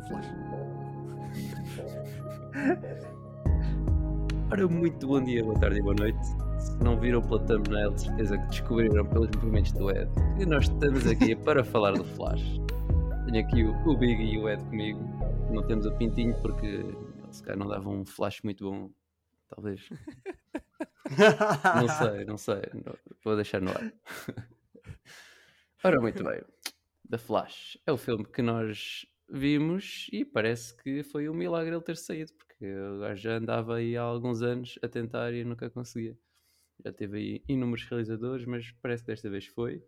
do Flash. Ora, muito bom dia, boa tarde e boa noite. Se não viram pela thumbnail, de certeza que descobriram pelos movimentos do Ed que nós estamos aqui para falar do Flash. Tenho aqui o, o Big e o Ed comigo. Não temos o Pintinho porque ele se calhar não dava um Flash muito bom. Talvez. Não sei, não sei. Não- vou deixar no ar. Ora, muito bem. The Flash é o filme que nós vimos e parece que foi um milagre ele ter saído, porque gajo já andava aí há alguns anos a tentar e nunca conseguia. Já teve aí inúmeros realizadores, mas parece que desta vez foi.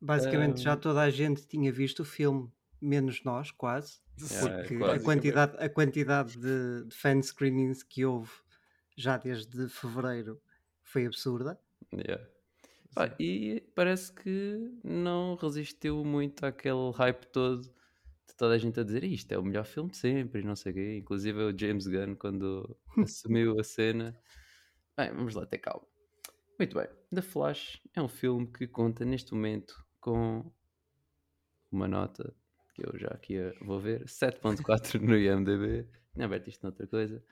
Basicamente, já Ahm. toda a gente tinha visto o filme, menos nós, quase. É, Porque quase. a quantidade, a quantidade de, de fan screenings que houve já desde fevereiro foi absurda. Yeah. Pá, e parece que não resistiu muito àquele hype todo toda a gente a dizer isto é o melhor filme de sempre e não sei o quê. Inclusive o James Gunn quando assumiu a cena. Bem, vamos lá ter calma. Muito bem. The Flash é um filme que conta neste momento com uma nota que eu já aqui eh, vou ver, 7.4 no IMDB. Tinha aberto isto noutra coisa.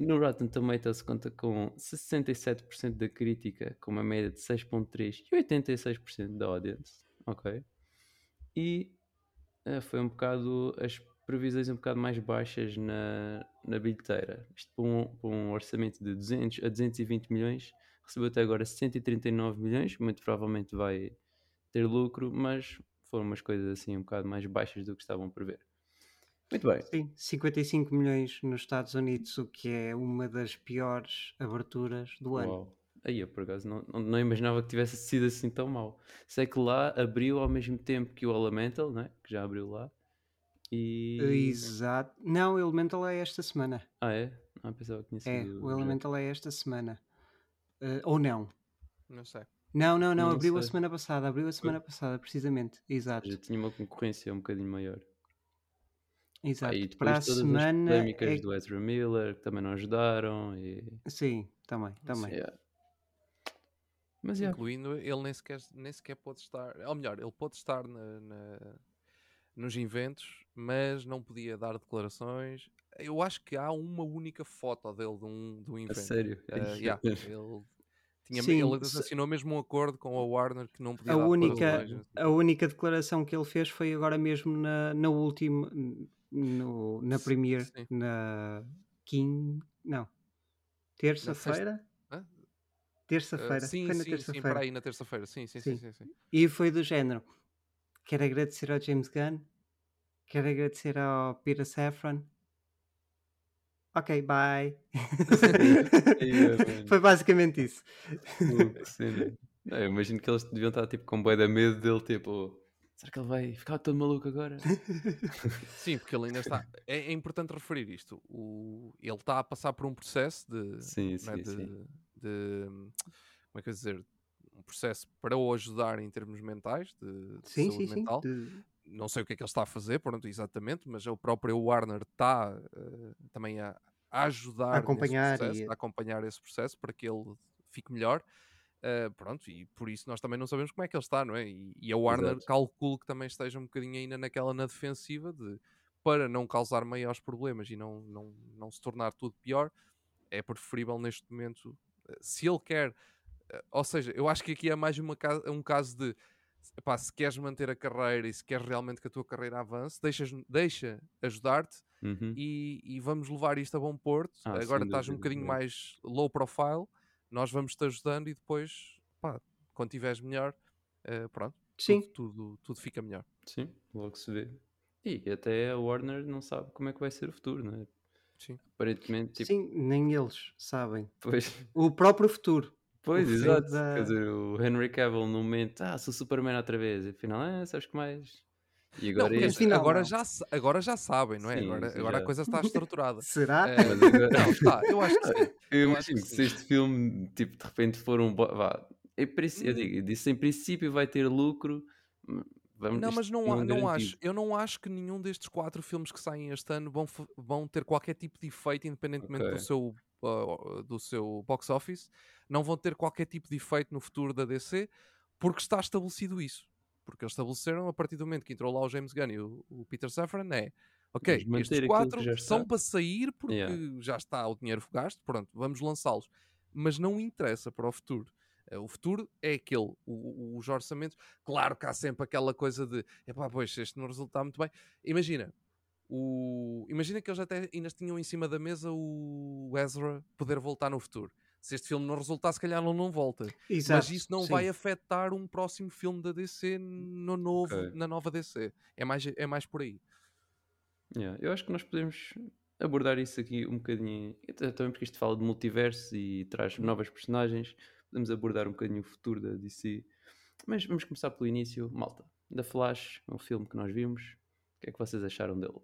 No Rotten Tomatoes conta com 67% da crítica, com uma média de 6.3 e 86% da audience. Ok. E eh, foi um bocado as previsões um bocado mais baixas na, na bilheteira. Isto para um, para um orçamento de 200 a 220 milhões, recebeu até agora 139 milhões, muito provavelmente vai ter lucro, mas foram umas coisas assim um bocado mais baixas do que estavam a prever. Muito bem. Sim, 55 milhões nos Estados Unidos, o que é uma das piores aberturas do ano. Uau. Aí eu por acaso não, não, não imaginava que tivesse sido assim tão mal. Sei que lá abriu ao mesmo tempo que o Elemental, né? que já abriu lá. E. Exato. Não, o Elemental é esta semana. Ah, é? Ah, pensava que tinha sido. É, o já. Elemental é esta semana. Eh, ou não? Não sei. Não, não, não, Não abriu a sei. semana passada, abriu a semana passada, precisamente. Exato, Já tinha uma concorrência um bocadinho maior. exato. Ah, e depois Para a todas as semana. polémicas é- do Ezra Miller que também não ajudaram. E... Sim, também, também. Yeah. Mas yeah. Incluindo, ele nem sequer, nem sequer pode estar. Ou melhor, ele pode estar na, na- nos inventos, mas não podia dar declarações. Eu acho que há uma única foto dele de um, de um a invento. sério. Ah, yeah, ele, tinha, Sim, ele se- assinou mesmo um acordo com a Warner que não podia A dar única, declarações. a única declaração que ele fez foi agora mesmo na, na última, no, na Premiere, na quin... não, terça-feira? Terça-feira, sim, foi na sim, sim, para terça-feira. aí na terça-feira. Sim, sim, sim, Sim. sim, sim. E foi do género. Quero agradecer ao James Gunn, quero agradecer ao Peter Safran. Ok, bye. Foi basicamente isso. Cena. Não, eu imagino que eles deviam estar tipo, com bué da medo dele, tipo, será que ele vai ficar todo maluco agora? Sim, porque ele ainda está. É, é importante referir isto. O, ele está a passar por um processo de. Sim, não é, sim, de, sim. De- Como é que eu dizer? Um processo para o ajudar em termos mentais, de, de Sim, saúde sim, sim. mental. de- Não sei o que é que ele está a fazer, pronto, exatamente, mas o próprio Warner está eh, também a, a ajudar nesse acompanhar processo, e- a acompanhar esse processo para que ele fique melhor. Uh, pronto, e por isso nós também não sabemos como é que ele está, não é? E, e a Warner Exato. calculo que também esteja um bocadinho ainda naquela na defensiva de para não causar maiores problemas e não, não, não se tornar tudo pior, é preferível neste momento, se ele quer, eh, ou seja, eu acho que aqui é mais uma, um caso de epá, se queres manter a carreira e se queres realmente que a tua carreira avance, deixas, deixa ajudar-te Uhum. e, e vamos levar isto a bom porto. Ah, Agora sem estás um bocadinho sim. mais low profile, nós vamos-te ajudando e depois, pá, quando estiveres melhor, eh, pronto, Sim, Tudo, tudo, tudo fica melhor. Sim, logo se vê. E até a Warner não sabe como é que vai ser o futuro, não é? Sim. Aparentemente, tipo, sim, nem eles sabem. pois, O próprio futuro. pois exato. da- Quer dizer, o Henry Cavill no momento, ah, sou Superman outra vez, e afinal, ah, sabes que mais? E Não, agora afinal agora, não. já, agora já sabem, não é? Sim, agora agora a coisa está estruturada. Será? Mas agora- não, está, eu acho que sim. Eu eu imagino que que sim. se este filme, tipo, de repente for um. Vá, princípio, eu Hum. digo, eu disse em princípio vai ter lucro. Vamos, Não, mas não, é não garantido. acho. Eu não acho que nenhum destes quatro filmes que saem este ano vão, vão ter qualquer tipo de efeito, independentemente Ok. do, seu, uh, do seu box office. Não vão ter qualquer tipo de efeito no futuro da DC, porque está estabelecido isso. Porque eles estabeleceram, a partir do momento que entrou lá o James Gunn e o, o Peter Safran, é Ok, estes quatro são para sair porque Yeah. já está o dinheiro gasto, pronto, vamos lançá-los. Mas não interessa para o futuro. Eh, O futuro é aquele, o- os orçamentos. Claro que há sempre aquela coisa de epá, pois este não resulta muito bem. Imagina, o... imagina que eles até ainda tinham em cima da mesa o Ezra poder voltar no futuro. Se este filme não resultar, se calhar não, não volta. Exato, Mas isso não sim. vai afetar um próximo filme da DC no novo, Ok. na nova DC. É mais, é mais por aí. Yeah, Eu acho que nós podemos abordar isso aqui um bocadinho, também porque isto fala de multiverso e traz novas personagens, podemos abordar um bocadinho o futuro da DC. Mas vamos começar pelo início. Malta, The Flash, um filme que nós vimos. O que é que vocês acharam dele?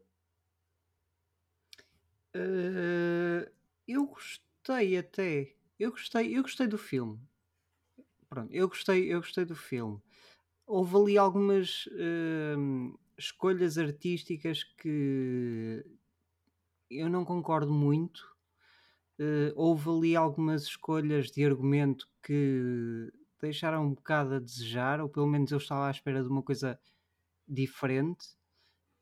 Eh, eu gostei até. Eu gostei, eu gostei do filme. Pronto, eu gostei, eu gostei do filme. Houve ali algumas hum, escolhas artísticas que eu não concordo muito. Eh, houve ali algumas escolhas de argumento que deixaram um bocado a desejar, ou pelo menos eu estava à espera de uma coisa diferente.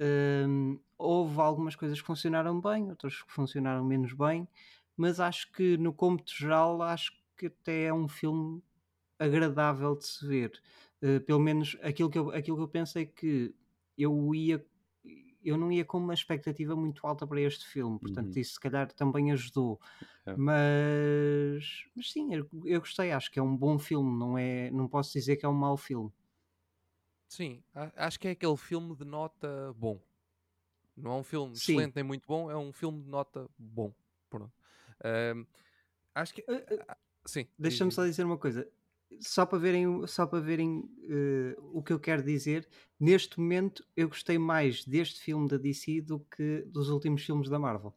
Hum, houve algumas coisas que funcionaram bem, outras que funcionaram menos bem, mas acho que no cômputo geral acho que até é um filme agradável de se ver. Uh, pelo menos aquilo que, eu, aquilo que eu pensei que eu ia eu não ia com uma expectativa muito alta para este filme, portanto Uhum. isso se calhar também ajudou. É. Mas, mas sim, eu, eu gostei, acho que é um bom filme, não é, não posso dizer que é um mau filme. Sim, acho que é aquele filme de nota bom. Não é um filme Sim. excelente nem muito bom, é um filme de nota bom. Pronto. Ahm, acho que. Uh, uh, Sim. Deixa-me só diz. dizer uma coisa. Só para verem, o- só para verem eh, o que eu quero dizer, neste momento eu gostei mais deste filme da DC do que dos últimos filmes da Marvel.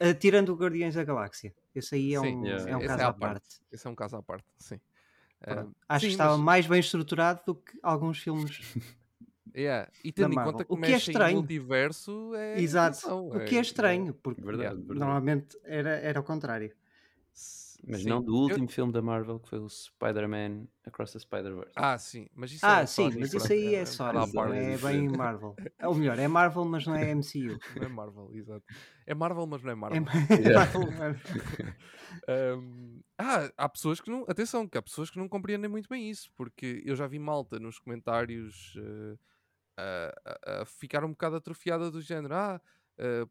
Ah, tirando o Guardiões da Galáxia. Esse aí é Sim, um, yeah, é um caso é à à parte. Esse é um caso à parte, sim. Ahm, Acho sim, que estava mas- mais bem estruturado do que alguns filmes. yeah, E tendo em Marvel. conta que O que é estranho. multiverso, é. Exato. atenção, O que é é- estranho, porque Verdade, verdade. normalmente era, era o contrário. Mas sim. não do Eu- último filme da Marvel, que foi o Spider-Man Across the Spider-Verse. Ah, sim, mas isso Ah, é sim, Sony, mas pronto, isso aí é um Sony, bocado à não é bem Marvel. Ou melhor, é Marvel, mas não é MCU. Não é Marvel, exato. É Marvel, mas não é É, Marvel. Yeah. Marvel, mas- Ahm, ah, há pessoas que não. Atenção, que há pessoas que não compreendem muito bem isso, porque eu já vi malta nos comentários eh, a, a- a ficar um bocado atrofiada do género. Ah, eh,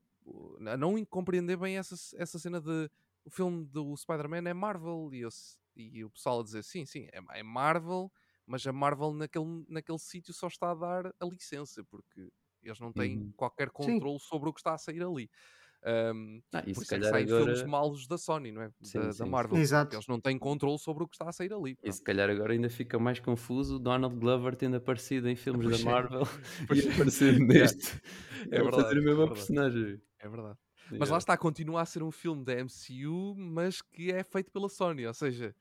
a não compreender bem essa, essa cena de o filme do Spider-Man é Marvel e, eu e o pessoal a dizer sim, sim, é, é Marvel, mas a Marvel naquele, naquele sítio só está a dar a licença, porque eles não têm Uhum. qualquer controle sobre o que está a sair ali. Ahm, Ah, por se isso é que saem filmes agora. malos da Sony, não é? Sim, da, sim, da sim. Marvel. porque Exato. Eles não têm controle sobre o que está a sair ali. E se calhar agora ainda fica mais confuso o Donald Glover tendo aparecido em filmes Pois da é. Marvel Pois e é. aparecido Yeah. neste. É Ele verdade, fazer a é mesma verdade. personagem. É verdade. Mas Yeah. lá está, continua a ser um filme da MCU, mas que é feito pela Sony, ou seja,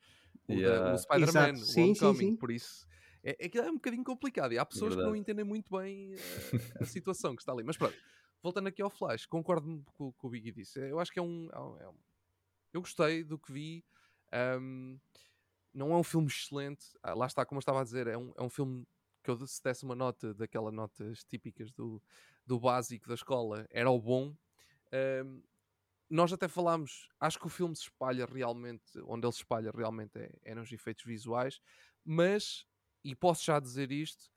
o, da- o Yeah. Spider-Man, o Homecoming, sim. por isso é, é, que é um bocadinho complicado e há pessoas que não Verdade. entendem muito bem eh, a situação que está ali. Mas pronto, voltando aqui ao Flash, concordo com o que o Biggie disse. Eu acho que é um, é um- é um- Eu gostei do que vi. ahm, não é um filme excelente, ah, lá está, como eu estava a dizer, é um, é um filme que eu se desse uma nota daquelas notas típicas do, do básico da escola, era o bom. Ahm, nós até falámos, acho que o filme se espalha realmente, onde ele se espalha realmente é, é nos efeitos visuais, mas, e posso já dizer isto,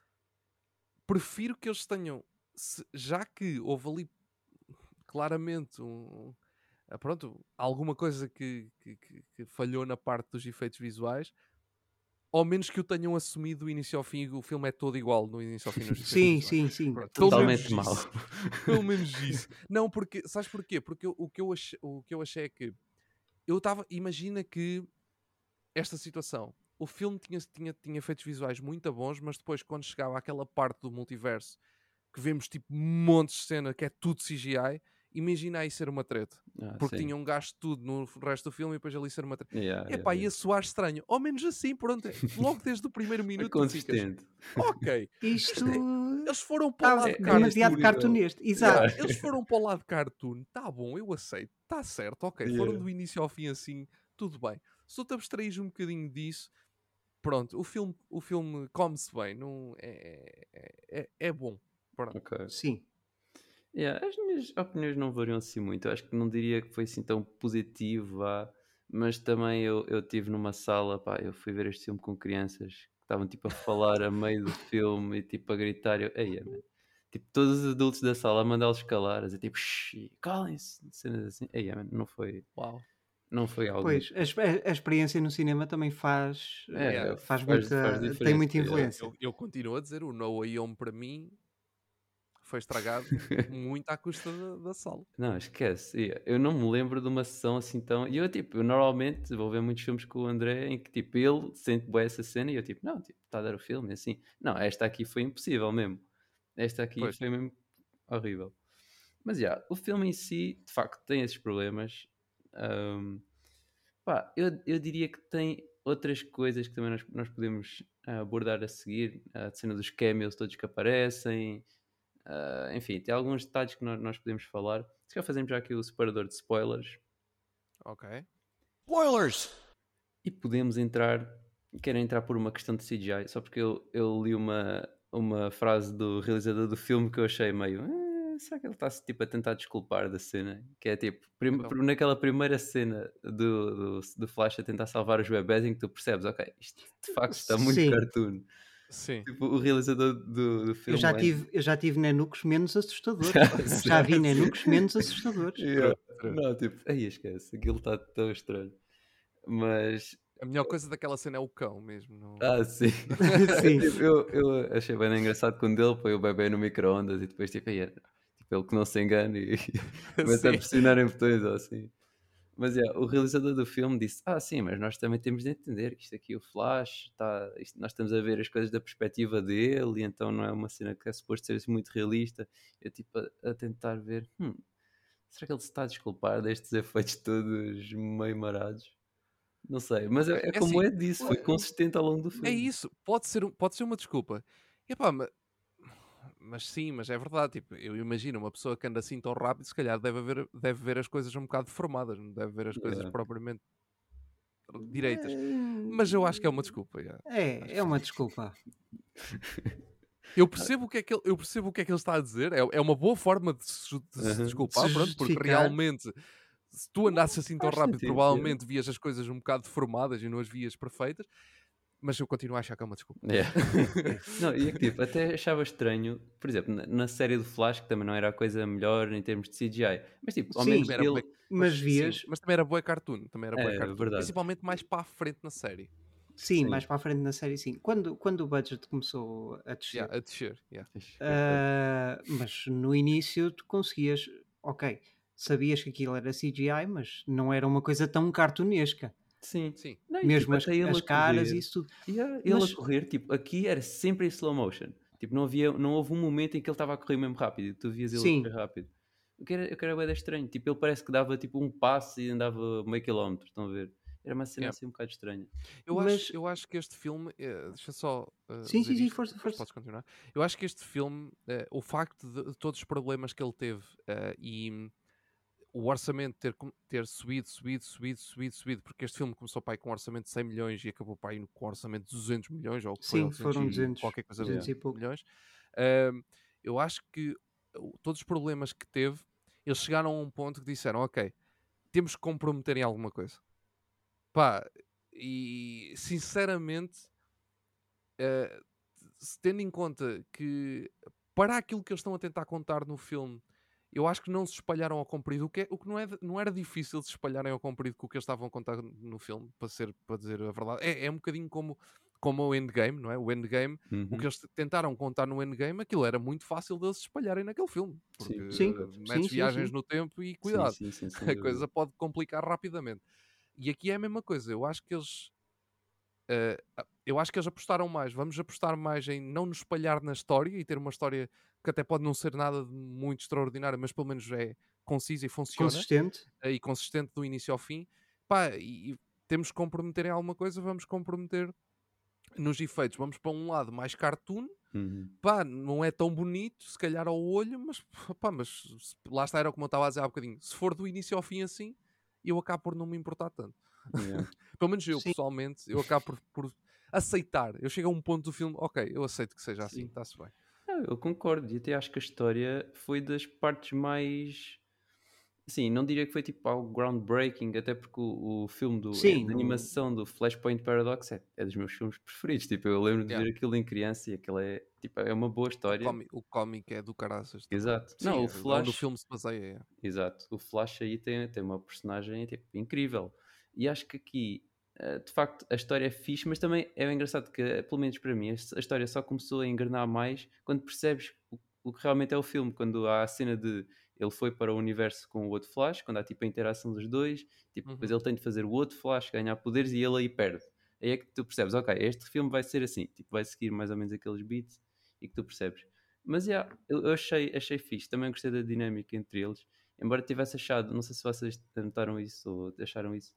prefiro que eles tenham, se- já que houve ali claramente um, ah, pronto, alguma coisa que- que- que falhou na parte dos efeitos visuais, ao menos que o tenham assumido do início ao fim o filme é todo igual do início ao fim efeitos Sim, sim, sim. Pronto, Totalmente isso. Pelo menos isso. Não, porque, sabes porquê? Porque eu- o, que eu achei, o que eu achei é que eu estava, imagina que esta situação, o filme tinha, tinha, tinha efeitos visuais muito bons, mas depois quando chegava àquela parte do multiverso que vemos tipo montes de cena que é tudo CGI, imagina aí ser uma treta. Ah, Porque sim. tinham gasto tudo no resto do filme e depois ali ser uma treta. Yeah, Epá, yeah. ia soar estranho. Ao menos assim, pronto. Logo desde o primeiro minuto tu ficas, consistente. ok. Isto Eles foram para o lado é- de é cartoon. demasiado cartuneste. Exato. Yeah, eles foram para o lado de cartoon, tá bom, eu aceito, tá certo, ok. Foram Yeah. do início ao fim assim, tudo bem. Se tu te abstraís um bocadinho disso, pronto, o filme, o filme come-se bem, não, é, é, é, é bom. Pronto. Ok. Sim. Yeah, as minhas opiniões não variam assim muito. Eu acho que não diria que foi assim tão positivo, vá, mas também eu eu estive numa sala, pá, eu fui ver este filme com crianças que estavam tipo a falar a meio do filme e tipo a gritar. Eu, Eia, man. Tipo, todos os adultos da sala a mandá-los calar, a dizer tipo, "Shh, calem-se, cenas assim. Eia, man, não foi, Uau. não foi algo. Pois, a, a- experiência no cinema também faz, É, eh, faz- faz, faz- muita, faz tem muita é. influência. Eu, eu continuo a dizer, o No Way Home para mim foi estragado muito à custa da, da sala. Não, esquece. Yeah, Eu não me lembro de uma sessão assim tão. E eu, tipo, eu normalmente vou ver muitos filmes com o André em que, tipo, ele sente boa essa cena e eu, tipo, não, tipo, está a dar o filme, assim. Não, esta aqui foi impossível mesmo. Esta aqui Pois. foi mesmo horrível. Mas, já, o filme em si, de facto, tem esses problemas. Ahm, pá, eu, eu diria que tem outras coisas que também nós, nós podemos ah, abordar a seguir. A cena dos cameos todos que aparecem. Ah, enfim, tem alguns detalhes que nós, nós podemos falar. Se calhar fazemos já aqui o separador de spoilers Ok. Spoilers! e podemos entrar. Quero entrar por uma questão de CGI, só porque eu, eu li uma, uma frase do realizador do filme que eu achei meio. "Ah, será que ele está tipo, a tentar desculpar da cena? Que é tipo, prim- Então. naquela primeira cena do, do, do Flash a tentar salvar os bebés em que tu percebes, ok, isto de facto está muito Sim. cartoon. Sim. Tipo, o realizador do, do Eu filme. já, é- tive, eu já tive nenucos menos assustadores. Já vi nenucos menos assustadores. True. Não, tipo, aí esquece, aquilo está tão estranho. Mas, A melhor coisa daquela cena é o cão mesmo. Não... ah, sim. Sim. Tipo, eu, eu achei bem engraçado quando ele põe o bebê no micro-ondas e depois, tipo, aí, é- tipo, ele que não se engane e começa a pressionar em botões ou assim. Mas é, o realizador do filme disse: Ah, sim, mas nós também temos de entender que isto aqui, o Flash, tá, isto- nós estamos a ver as coisas da perspectiva dele, e então não é uma cena que é suposto ser assim muito realista. Eu, tipo, a, a tentar ver: hum, será que ele se está a desculpar destes efeitos todos meio marados? Não sei, mas é, é É como assim, é disse, foi consistente ao longo do filme. É isso, pode ser, pode ser uma desculpa. Epá, mas, mas sim, mas é verdade. Tipo, eu imagino uma pessoa que anda assim tão rápido, se calhar deve, haver, deve ver as coisas um bocado deformadas, não deve ver as coisas Yeah. propriamente direitas. Mas eu acho que é uma desculpa. yeah. É, é uma desculpa. Eu percebo o que é que ele, eu percebo o que é que ele está a dizer. É, é uma boa forma de se, de se desculpar, Se pronto, porque realmente se tu andasses assim tão rápido, provavelmente vias as coisas um bocado deformadas e não as vias perfeitas. Mas eu continuo a achar que é uma desculpa. Yeah. não, e é que tipo, até achava estranho, por exemplo, na, na série do Flash, que também não era a coisa melhor em termos de CGI, mas tipo, ao Sim, menos Era ele. bué- Mas vias, mas também era boa cartoon. Também era bué É, cartoon. verdade. Principalmente mais para a frente na série. sim, Sim. mais para a frente na série, sim. Quando, quando o budget começou a descer, Yeah, a descer. yeah. ah, mas no início tu conseguias, ok, sabias que aquilo era CGI, mas não era uma coisa tão cartunesca. Sim. Sim. Não, Mesmo tipo, as, as caras e isso tudo. Yeah, ele Mas- a correr, tipo, aqui era sempre em slow motion. Tipo, não, havia, não houve um momento em que ele estava a correr mesmo rápido. Tu vias ele Sim. a correr rápido. O que era, o que era estranho. Tipo, ele parece que dava tipo um passo e andava meio quilómetro. Estão a ver? Era uma cena assim um bocado estranha. Eu, Mas- acho, eu acho que este filme. eh, deixa só. eh, Sim, sim, sim, força, força. Podes continuar. Eu acho que este filme, eh, o facto de, de todos os problemas que ele teve e o orçamento ter, ter subido, subido, subido, subido, subido, porque este filme começou pai com um orçamento de 100 milhões e acabou pai com um orçamento de 200 milhões, ou que foi, Sim, foram e 200, qualquer coisa 200 de e pouco. milhões. Eu acho que todos os problemas que teve, eles chegaram a um ponto que disseram: Ok, temos que comprometer em alguma coisa. Pá, e sinceramente, se tendo em conta que para aquilo que eles estão a tentar contar no filme, eu acho que não se espalharam ao comprido, o que, é- o que não, é, não era difícil de se espalharem ao comprido com o que eles estavam a contar no filme, para, ser, para dizer a verdade. É, é um bocadinho como, como o Endgame, não é? O Endgame o Uhum. que eles tentaram contar no Endgame, aquilo era muito fácil deles se espalharem naquele filme. Sim. Porque Sim, sim, metes sim, viagens sim. no tempo e cuidado, a coisa pode complicar rapidamente. E aqui é a mesma coisa, eu acho que eles. eh, eu acho que eles apostaram mais. Vamos apostar mais em não nos espalhar na história e ter uma história que até pode não ser nada de muito extraordinária, mas pelo menos é concisa e funciona Consistente. eh, e consistente do início ao fim. Pá, e, e temos que comprometer em alguma coisa, vamos comprometer nos efeitos. Vamos para um lado mais cartoon, Uhum. pá, não é tão bonito, se calhar ao olho, mas pá, mas lá está, era como eu estava a dizer há bocadinho. Se for do início ao fim assim, eu acabo por não me importar tanto. Yeah. Pelo menos eu, Sim. pessoalmente, eu acabo por, por aceitar. Eu chego a um ponto do filme, ok, eu aceito que seja assim, Sim. está-se bem. Ah, Yeah, eu concordo. E até acho que a história foi das partes mais. Sim, não diria que foi tipo algo groundbreaking, até porque o, o filme do, é, Sim, de no- animação do Flashpoint Paradox é, é dos meus filmes preferidos. Tipo, eu lembro de Yeah. ver aquilo em criança e aquilo é, tipo, é uma boa O história. o cómic é do caraças. Exato. Sim, não, é o onde o Flash. filme se baseia. é. Exato. O Flash aí tem, tem uma personagem tipo, incrível. E acho que aqui, de facto, a história é fixe, mas também é engraçado que, eh, pelo menos para mim, a história só começou a engrenar mais quando percebes o, o que realmente é o filme. Quando há a cena de ele foi para o universo com o outro Flash, quando há tipo a interação dos dois, tipo, depois Uhum. ele tem de fazer o outro Flash, ganhar poderes e ele aí perde. Aí é que tu percebes, ok, este filme vai ser assim, tipo, vai seguir mais ou menos aqueles beats e que tu percebes. Mas yeah, eu, eu achei, achei fixe, também gostei da dinâmica entre eles. Embora tivesse achado, não sei se vocês notaram isso ou acharam isso,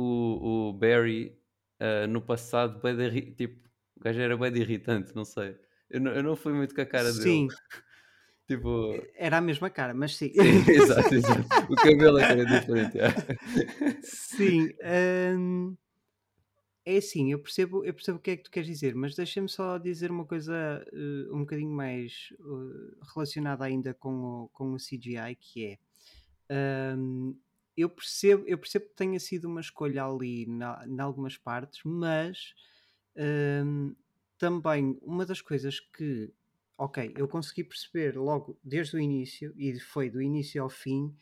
o, o Barry ah, no passado, irri- tipo, o gajo era bem irritante, não sei. Eu não, eu não fui muito com a cara Sim, dele. Tipo, era a mesma cara, mas sim. sim, exato, exato. O cabelo é era diferente. yeah. Sim, hum, é assim, eu percebo, eu percebo o que é que tu queres dizer, mas deixa-me só dizer uma coisa eh, um bocadinho mais eh, relacionada ainda com o, com o CGI, que é hum, eu percebo, eu percebo que tenha sido uma escolha ali em algumas partes, mas hum, também uma das coisas que, ok, eu consegui perceber logo desde o início, e foi do início ao fim,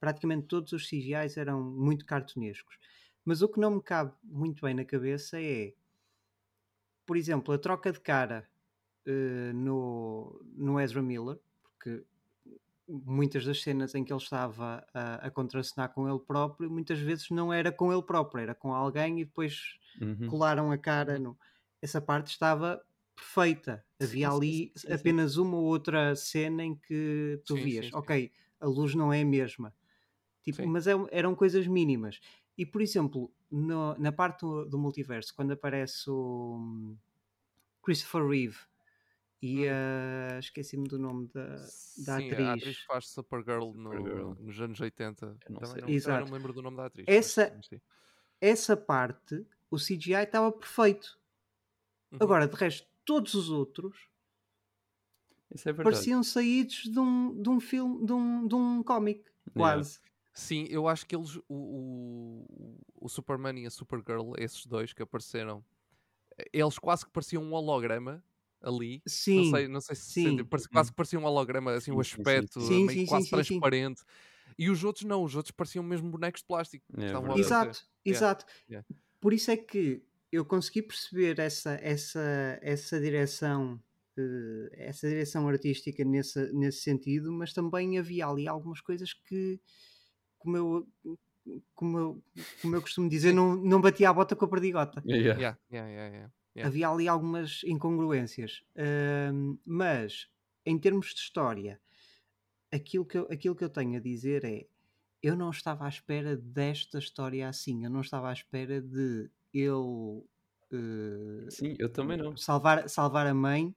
praticamente todos os CGIs eram muito cartunescos. Mas o que não me cabe muito bem na cabeça é, por exemplo, a troca de cara eh, no, no Ezra Miller, porque muitas das cenas em que ele estava a, a contracenar com ele próprio, muitas vezes não era com ele próprio, era com alguém e depois Uhum. colaram a cara. No... Essa parte estava perfeita. Havia Sim, ali sim, sim, apenas uma ou outra cena em que tu vias, ok, a luz não é a mesma. Tipo, mas é- eram coisas mínimas. E por exemplo, no- na parte do, do multiverso, quando aparece o hum, Christopher Reeve e Hum. a esqueci-me do nome da, da Sim, atriz. a atriz faz Supergirl, no- Supergirl. nos anos 80. Eu não sei. não, Exato. não me lembro do nome da atriz. Essa- sim, sim. Essa parte, o CGI estava perfeito. Uhum. Agora, de resto, todos os outros Isso é pareciam saídos de um, de um filme, de um, de um cómic, quase. Sim, eu acho que eles, o, o, o Superman e a Supergirl, esses dois que apareceram, eles quase que pareciam um holograma ali. Sim, não sei, não sei se sim. parece- quase que parecia um holograma, assim, o aspecto sim. Meio sim, quase sim, transparente. E os outros não, os outros pareciam mesmo bonecos de plástico. É. Exato, exato. yeah. Por isso é que eu consegui perceber essa, essa, essa direção. eh, essa direção artística nesse, nesse sentido, mas também havia ali algumas coisas que, como eu, como eu, como eu costumo dizer, não, não batia a bota com a perdigota. Yeah. Yeah, yeah, yeah, yeah. Yeah. Havia ali algumas incongruências. Mas, em termos de história, aquilo que, eu, aquilo que eu tenho a dizer é: eu não estava à espera desta história assim. Eu não estava à espera de ele eh, Sim, eu também não. salvar, salvar a mãe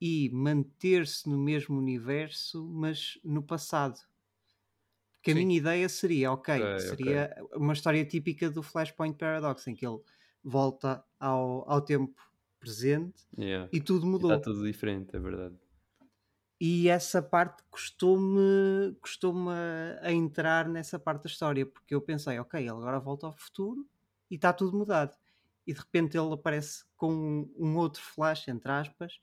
e manter-se no mesmo universo, mas no passado. Porque a Sim. minha ideia seria, ok, ok. seria uma história típica do Flashpoint Paradox, em que ele volta ao, ao tempo presente Yeah. e tudo E mudou. Está tudo diferente, é verdade. E essa parte custou-me custou a, a entrar nessa parte da história, porque eu pensei, ok, ele agora volta ao futuro e está tudo mudado. E de repente ele aparece com um, um outro flash, entre aspas,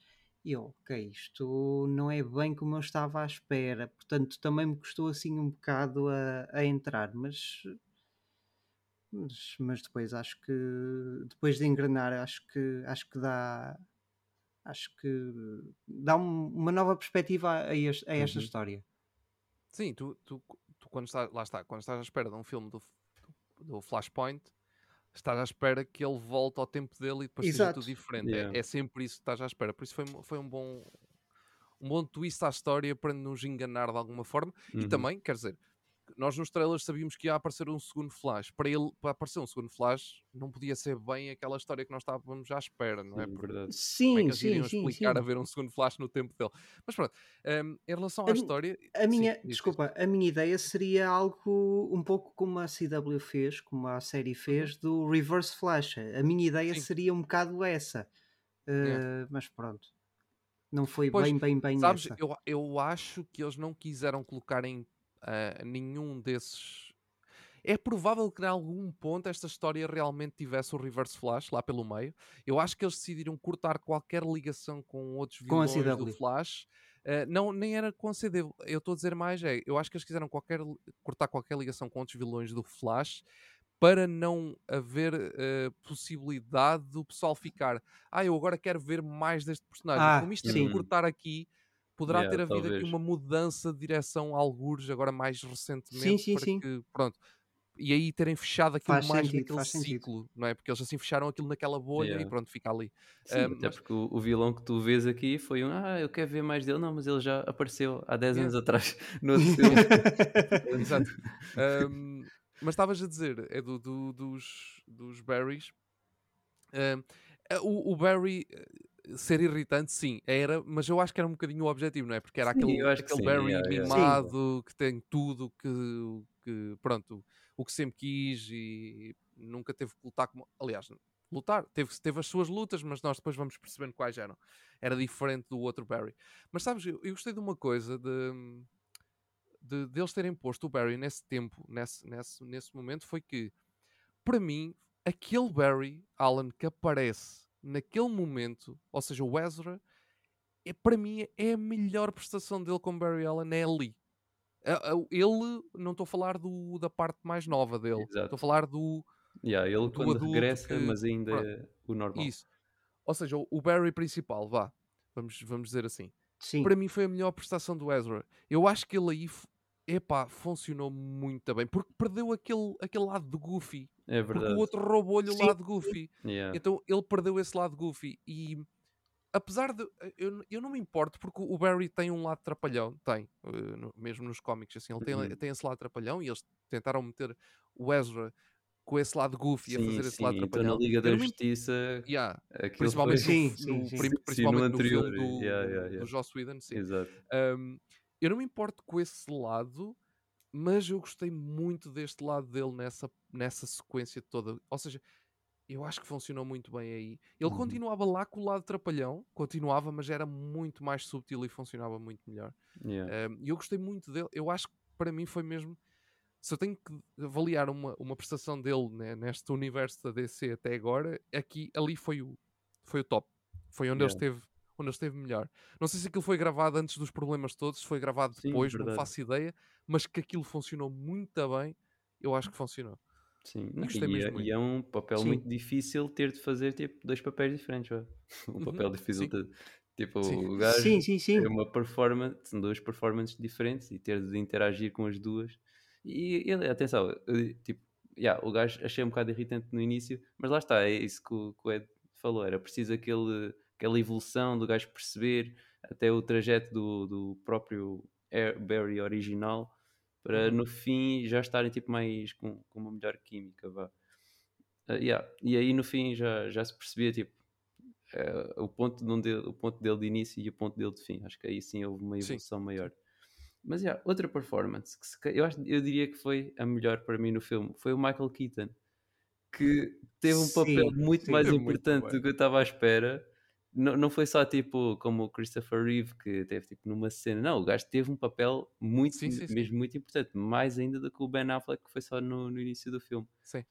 e eu, ok, isto não é bem como eu estava à espera. Portanto, também me custou assim um bocado a, a entrar, mas, mas, mas depois acho que depois de engrenar, acho que acho que dá acho que dá um- uma nova perspectiva a, este- a esta Uhum. história. Sim, tu, tu, tu quando estás, lá está, quando estás à espera de um filme do, do Flashpoint, estás à espera que ele volte ao tempo dele e depois seja Exato. tudo diferente. É- Yeah. É, sempre isso que estás à espera. Por isso foi, foi um bom um bom twist à história para nos enganar de alguma forma. E Uhum. também, quer dizer, nós nos trailers sabíamos que ia aparecer um segundo Flash. Para ele, para aparecer um segundo Flash, não podia ser bem aquela história que nós estávamos à espera, não é? Sim, Porque verdade. como é Sim, sim, iriam sim, explicar sim. haver um segundo Flash no tempo dele? Mas pronto, hum, em relação A à mi- história. A sim, minha, diz. desculpa, a minha ideia seria algo um pouco como a CW fez, como a série fez do Reverse Flash. A minha ideia Sim. seria um bocado essa. Uh, mas pronto. Não foi Pois, bem, bem, bem sabes, essa. eu, eu acho que eles não quiseram colocar em ah, nenhum desses. É provável que em algum ponto esta história realmente tivesse o Reverse Flash lá pelo meio. Eu acho que eles decidiram cortar qualquer ligação com outros Com vilões do CW. Flash. Ah, não, nem era com a CW. Eu estou a dizer mais, é, eu acho que eles quiseram qualquer, cortar qualquer ligação com outros vilões do Flash para não haver eh, possibilidade do pessoal ficar ah, eu agora quero ver mais deste personagem. Ah, Como isto sim. que cortar aqui, poderá Yeah, ter havido aqui talvez. uma mudança de direção a algures agora mais recentemente Sim, sim, para sim. que, pronto, e aí terem fechado aquilo Faz mais sentido, naquele faz sentido. ciclo, não é? Porque eles assim fecharam aquilo naquela bolha e Yeah. pronto, fica ali. Sim, Ah, até mas- porque o, o vilão que tu vês aqui foi um, ah, eu quero ver mais dele. Não, mas ele já apareceu há 10 Yeah. anos atrás no outro filme. Exato. Ahm, mas estavas a dizer, é do, do- dos, dos Barrys. Eh, o, o Barry eh, ser irritante, sim, era, mas eu acho que era um bocadinho o objetivo, não é? Porque era Sim, aquele, aquele sim, Barry yeah, yeah. Sim. mimado que tem tudo que, que, pronto, o que sempre quis e nunca teve que lutar como. Aliás, lutar, teve, teve as suas lutas, mas nós depois vamos percebendo quais eram. Era diferente do outro Barry. Mas sabes, eu, eu gostei de uma coisa de, de, de eles terem posto o Barry nesse tempo, nesse, nesse, nesse momento, foi que, para mim, aquele Barry Allen que aparece naquele momento, ou seja, o Ezra, é, para mim é a melhor prestação dele como Barry Allen, é ali. A- a- Ele, não estou a falar do, da parte mais nova dele, estou a falar do, Yeah, ele do quando regressa, que- mas ainda pronto. é o normal. isso. Ou seja, o, Barry principal, vá, vamos, vamos dizer assim Sim. para mim foi a melhor prestação do Ezra. Eu acho que ele aí, epá, funcionou muito bem, porque perdeu aquele, aquele lado de Goofy, É porque verdade. o outro roubou-lhe o lado Goofy. Yeah. Então ele perdeu esse lado Goofy e apesar de eu, eu não me importo porque o Barry tem um lado trapalhão, tem, eh, no- mesmo nos cómics assim, ele tem, Uhum. tem esse lado trapalhão e eles tentaram meter o Ezra com esse lado Goofy a Sim, fazer esse sim. lado Então na trapalhão. Liga da Eu não me Justiça, Yeah, principalmente, foi... no, Sim, no sim, sim. principalmente no no filme anterior, do, yeah, yeah, yeah. do Joss Whedon, sim. Exato. Um, eu não me importo com esse lado, mas eu gostei muito deste lado dele nessa, nessa sequência toda. Ou seja, eu acho que funcionou muito bem aí. Ele Uhum. continuava lá com o lado trapalhão, continuava, mas era muito mais subtil e funcionava muito melhor. Yeah. Um, E eu gostei muito dele. Eu acho que para mim foi mesmo. Se eu tenho que avaliar uma, uma prestação dele né, neste universo da DC até agora, aqui, ali foi o, foi o top. Foi onde ele Yeah. esteve onde ele esteve melhor. Não sei se aquilo foi gravado antes dos problemas todos, se foi gravado Sim, depois, não faço ideia, mas que aquilo funcionou muito bem, eu acho que funcionou. Sim, gostei e, mesmo é, e é um papel Sim. muito difícil ter de fazer tipo dois papéis diferentes. Um Uhum, papel difícil sim. de tipo Sim. o gajo Sim, sim, sim. uma performance, são duas performances diferentes e ter de interagir com as duas. E ele, atenção, eu, tipo, yeah, o gajo achei um bocado irritante no início, mas lá está, é isso que o, que o Ed falou, era preciso aquele, aquela evolução do gajo perceber até o trajeto do, do próprio Barry original para Uhum. no fim já estarem tipo mais com, com uma melhor química, vá. Ah, yeah. E aí no fim já, já se percebia tipo eh, o, ponto de onde, o ponto dele de início e o ponto dele de fim. Acho que aí sim houve uma Sim. evolução maior. Mas yeah, outra performance que se eu, acho, eu diria que foi a melhor para mim no filme foi o Michael Keaton que teve um papel Sim, muito sim. mais muito importante bem. do que eu estava à espera. Não, não foi só tipo como o Christopher Reeve que teve tipo numa cena, não, o gajo teve um papel muito, Sim, sim, sim. mesmo muito importante, mais ainda do que o Ben Affleck que foi só no, no início do filme. Sim.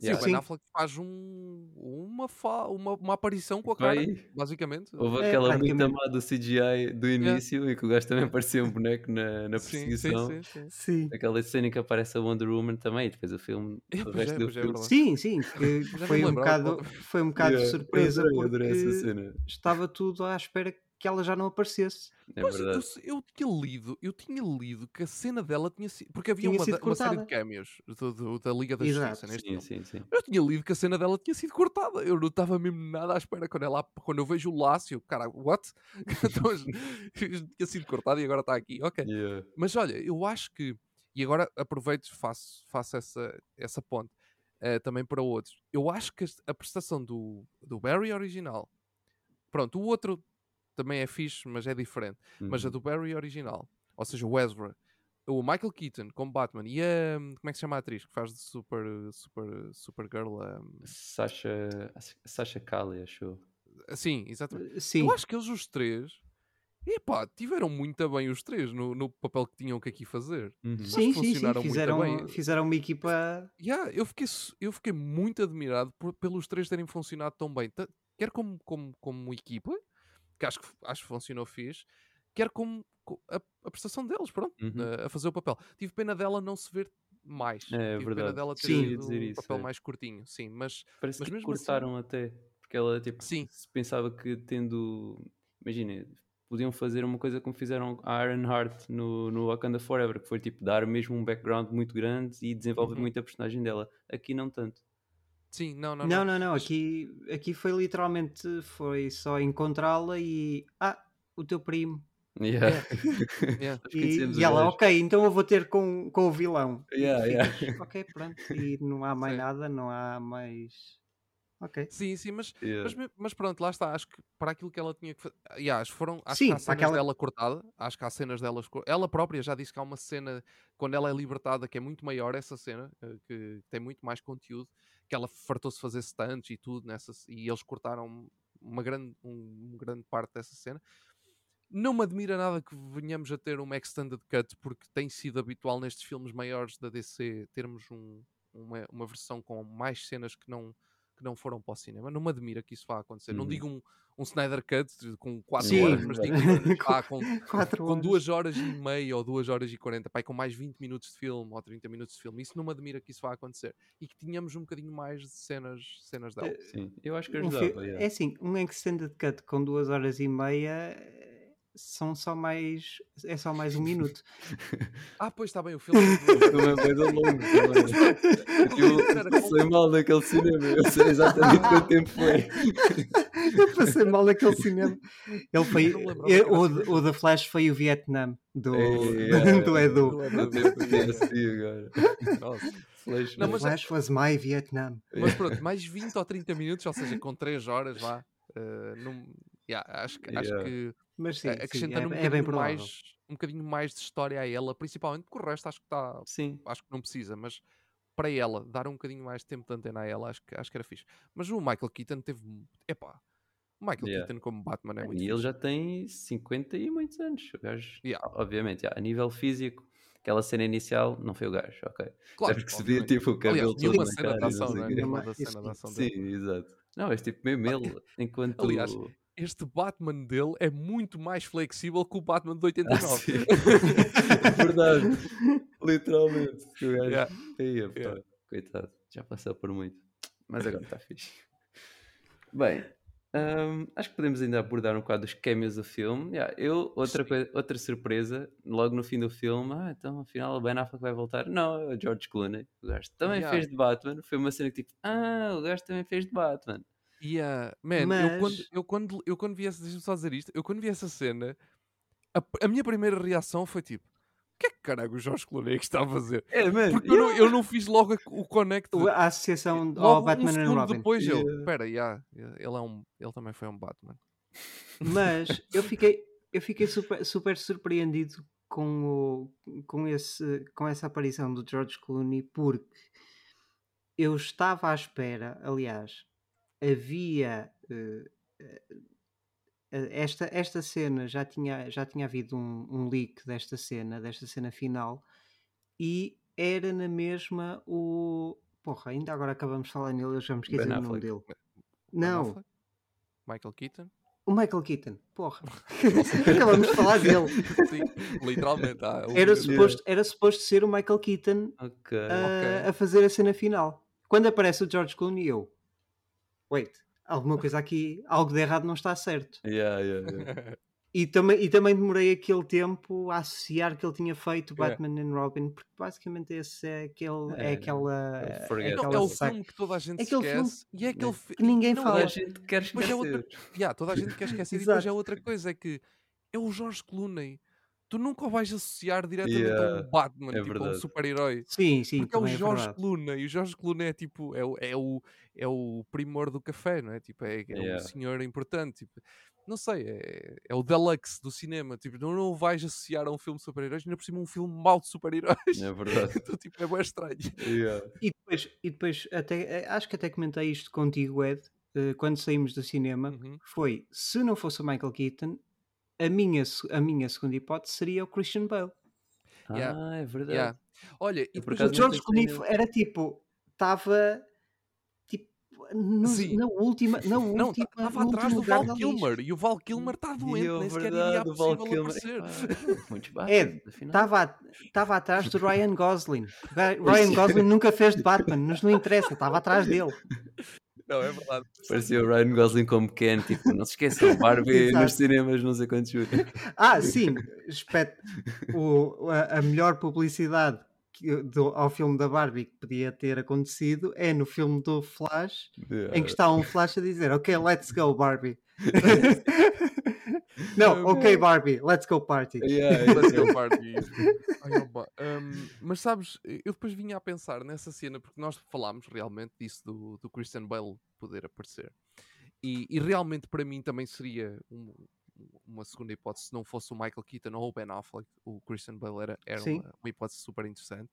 Sim, Yeah. o Ben Sim. Affleck faz um, uma, fa- uma, uma aparição com a cara, basicamente. Houve É, aquela muito praticamente. amada CGI do início e que o gajo também parecia um boneco na, na Sim, sim, perseguição. sim, sim. Sim. Aquela cena em que aparece a Wonder Woman também, e depois o filme, É, o pois resto é, do é filme. verdade. Sim, sim, foi um bocado, foi um bocado de Yeah, surpresa eu adorei, adorei essa porque cena. estava tudo à espera que ela já não aparecesse. É Pois, eu, eu tinha lido, eu tinha lido que a cena dela tinha sido. Porque havia Tinha uma, da- uma série de cameos do- do- da Liga da Exato. Justiça neste Sim, sim, sim. Eu tinha lido que a cena dela tinha sido cortada. Eu não estava mesmo nada à espera. Quando, ela, quando eu vejo o Lácio, cara, what? Então, tinha sido cortada e agora está aqui. Ok. Yeah. Mas olha, eu acho que. E agora aproveito e faço, faço essa, essa ponte eh, também para outros. Eu acho que a- a prestação do, do Barry original. Pronto, o outro também é fixe, mas é diferente. Mas a Uhum. do Barry original, ou seja, o Ezra, o Michael Keaton como Batman e a. Como é que se chama a atriz que faz de Super, super, Supergirl? Um, Sasha, Sasha Kali, achou. sim, exatamente. Sim, Eu acho que eles os três E pá, tiveram muito bem os três no, no papel que tinham que aqui fazer. Uhum. Sim, sim, sim. funcionaram muito Fizeram, bem. fizeram uma equipa. Yeah, eu, fiquei, eu fiquei muito admirado por- pelos três terem funcionado tão bem. Quer como, como, como equipa, que acho que, acho que funcionou fixe, quer como co- a, a prestação deles, pronto, Uhum. a, a fazer o papel. Tive pena dela não se ver mais. É Tive pena verdade. dela ter Sim. Um isso, papel é. mais curtinho, sim, mas Parece Mas que assim- cortaram até. Porque ela, tipo, Sim. se pensava que tendo. Imagina, podiam fazer uma coisa como fizeram a Iron Heart no, no Wakanda Forever, que foi tipo dar mesmo um background muito grande e desenvolver Uhum. muito a personagem dela. Aqui não tanto. Sim, não, não, Não, não. não, não. Mas- Aqui, aqui foi literalmente foi só encontrá-la e. Ah, o teu primo. Yeah. Yeah. Nós E, e ela, ok, então eu vou ter com, com o vilão. E Yeah, yeah. ficas, ok, pronto. E não há mais Sim. nada, não há mais. Ok. Sim, sim, mas, Yeah. mas, mas pronto, lá está. Acho que para aquilo que ela tinha que fazer. Aliás, foram. Acho Sim, que há cenas aquela- dela cortada. Acho que há cenas delas. Ela própria já disse que há uma cena quando ela é libertada que é muito maior, essa cena, eh, que tem muito mais conteúdo. Que ela fartou-se fazer stunts e tudo nessa. E eles cortaram uma grande, um, uma grande parte dessa cena. Não me admira nada que venhamos a ter uma extended cut, porque tem sido habitual nestes filmes maiores da DC termos um- uma, uma versão com mais cenas que não, que não foram para o cinema. Não me admira que isso vá acontecer. Não Uhum. digo um, um Snyder Cut com 4 Sim. horas, mas digo pá, com, com horas. 2 horas e meia ou 2 horas e 40, pá, e com mais 20 minutos de filme ou 30 minutos de filme. Isso não me admira que isso vá acontecer. E que tenhamos um bocadinho mais de cenas, cenas dela. Eh, Sim, eu acho que Um fi- ajudava. yeah. É assim, um extended cut com duas horas e meia são só mais. É só mais um minuto. Ah, pois está bem, o filme. Também é coisa longa. também. Eu sei mal daquele cinema, eu sei exatamente quanto tempo foi. Eu passei mal naquele cinema. Ele foi. Eu o, o da Flash foi o Vietnam do, é, Edu. do Edu. Nossa. Flash, Não, The mas- Flash was my Vietnam. Mas pronto, mais 20 ou 30 minutos, ou seja, com 3 horas lá. eh, não, yeah, acho, que- acho Yeah. que Mas sim, eh, sim, é, acrescentando um, é bem bocadinho mais, um bocadinho mais de história a ela, principalmente porque o resto acho que está Sim. acho que não precisa, mas para ela, dar um bocadinho mais de tempo de antena a ela, acho que, acho que era fixe. Mas o Michael Keaton teve. Epá, Michael Yeah. Keaton como Batman é muito E ele já tem 50 e muitos anos. O gajo, Yeah. obviamente, yeah, a nível físico, aquela cena inicial não foi o gajo, ok. Claro, é porque se via obviamente. tipo o cabelo todo na cara não ação, não é? da cena de ação Sim, dele. exato. Não, é tipo mesmo ele, enquanto... Aliás, Este Batman dele é muito mais flexível que o Batman de Ah, 89. sim. Verdade. Literalmente. O gajo... Yeah. Ia, Yeah. Coitado, já passou por muito. Mas agora está fixe. Bem, hum, acho que podemos ainda abordar um bocado os cameos do filme. Yeah, eu, outra, coisa, outra surpresa, logo no fim do filme, ah, então afinal o Ben Affleck vai voltar. Não, é o George Clooney. O gajo também Yeah. fez de Batman. Foi uma cena que tipo, ah, o gajo também fez de Batman. Yeah. Man, eu, Mas- quando, eu, quando, eu quando vi essa. Deixa-me só dizer isto. Eu quando vi essa cena, a, a minha primeira reação foi tipo: que é que caralho o Jorge Clooney é que está a fazer? É. Porque eu, não, eu não fiz logo o connect. A associação ao Batman um and Robin. depois eu, Yeah. espera, yeah, ele, é um, ele também foi um Batman. Mas eu fiquei, eu fiquei super, super surpreendido com, o, com, esse, com essa aparição do George Clooney porque eu estava à espera, aliás, havia eh, eh, esta, esta cena já tinha, já tinha havido um, um leak desta cena, desta cena final, e era na mesma o. Porra, ainda agora acabamos de falar nele, eu já me esqueci Ben o nome dele. Não? Michael Keaton? o Michael Keaton, porra. Acabamos de falar dele. Sim, literalmente. ah, Era suposto, era suposto ser o Michael Keaton Ok. a, Ok. a fazer a cena final. Quando aparece o George Clooney, eu. Wait, alguma coisa aqui, algo de errado não está certo. Yeah, yeah, yeah. E também, e também demorei aquele tempo a associar que ele tinha feito Yeah. Batman and Robin, porque basicamente esse é, aquele, é, É, aquela. é É, aquela é o filme que toda a gente Aquele filme esquece e é aquele fi- que ninguém não, fala. Toda a é- gente quer Mas esquecer. é outra- Yeah, toda a gente quer esquecer e depois é outra coisa, é que é o George Clooney. Tu nunca o vais associar diretamente a Yeah, um Batman, é tipo a um verdade. super-herói. Sim, sim, Porque é o é verdade. Clooney. E o George Clooney é tipo, é o, é o, é o primor do café, não é? Tipo, é, é Yeah. um senhor importante. Tipo, não sei, é, é o deluxe do cinema. Tipo, não, não o vais associar a um filme de super-heróis, ainda por cima um filme mau de super-heróis. É verdade. então, tipo, é bem estranho. Yeah. E depois, e depois até, eh, acho que até comentei isto contigo, Ed, eh, quando saímos do cinema, Uhum. foi se não fosse o Michael Keaton, a minha, a minha segunda hipótese seria o Christian Bale. Yeah. Ah, é verdade. Yeah. Olha, e depois o George Clooney era tipo, estava no, na última, na última, estava atrás do Val Kilmer e o Val Kilmer está doente, nem sequer iria possível aparecer. É, estava estava atrás do Ryan Gosling. Ryan Gosling nunca fez de Batman, mas não interessa, estava atrás dele. Não, é verdade. Parecia o Ryan Gosling como Ken, tipo, não se esqueçam, Barbie nos cinemas, não sei quantos Ah, sim, o, a, a melhor publicidade do, ao filme da Barbie que podia ter acontecido é no filme do Flash, yeah. em que está um Flash a dizer: Ok, let's go, Barbie. Não, ok, Barbie, let's go party. Yeah, let's go party. um, mas sabes, eu depois vinha a pensar nessa cena, porque nós falámos realmente disso do, do Christian Bale poder aparecer. E, e realmente para mim também seria um, uma segunda hipótese, se não fosse o Michael Keaton ou o Ben Affleck, o Christian Bale era, era uma, uma, hipótese super interessante.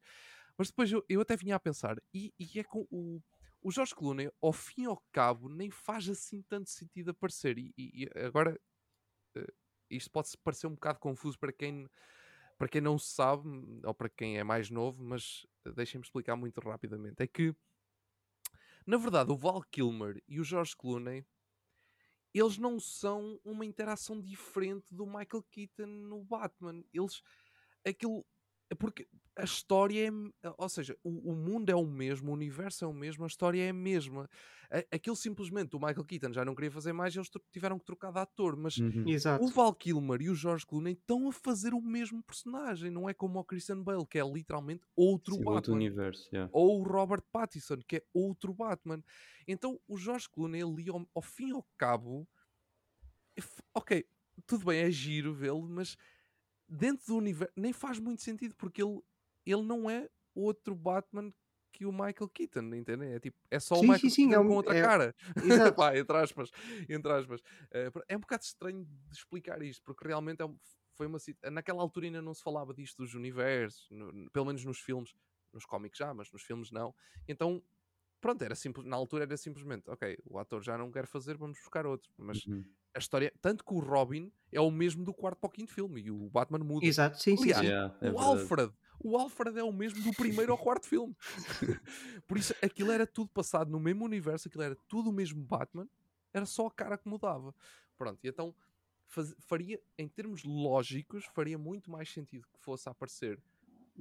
Mas depois eu, eu até vinha a pensar, e, e é com o, o Jorge Clooney, ao fim e ao cabo, nem faz assim tanto sentido aparecer. E, e, agora, isto pode parecer um bocado confuso para quem, para quem não sabe, ou para quem é mais novo, mas deixem-me explicar muito rapidamente. É que, na verdade, o Val Kilmer e o George Clooney eles não são uma interação diferente do Michael Keaton no Batman. Eles. Aquilo. É porque a história é. Ou seja, o, o, mundo é o mesmo, o universo é o mesmo, a história é a mesma. Aquilo simplesmente, o Michael Keaton já não queria fazer mais, eles tiveram que trocar de ator. Mas uhum. o Val Kilmer e o George Clooney estão a fazer o mesmo personagem, não é como o Christian Bale, que é literalmente outro Sim, Batman. Outro universo, yeah. Ou o Robert Pattinson, que é outro Batman. Então o George Clooney ali, ao, ao fim e ao cabo, ok, tudo bem, é giro vê-lo, mas dentro do universo nem faz muito sentido porque ele, ele não é outro Batman que o Michael Keaton, entende? É, tipo, é só sim, o Michael sim, sim, Keaton é um, com outra é, cara. Pá, entre aspas. Entre aspas. Uh, é um bocado estranho de explicar isto, porque realmente é foi uma naquela altura ainda não se falava disto dos universos, no, pelo menos nos filmes, nos cómics já, mas nos filmes não. Então, pronto, era simples, na altura era simplesmente, ok, o ator já não quer fazer, vamos buscar outro. Mas uhum a história, tanto que o Robin é o mesmo do quarto para o quinto filme e o Batman muda. Exato, sim, Aliás, sim. Yeah, é o Alfred, o Alfred é o mesmo do primeiro ao quarto filme. Por isso, aquilo era tudo passado no mesmo universo, aquilo era tudo o mesmo Batman, era só a cara que mudava. Pronto, e então faz, faria, em termos lógicos, faria muito mais sentido que fosse a aparecer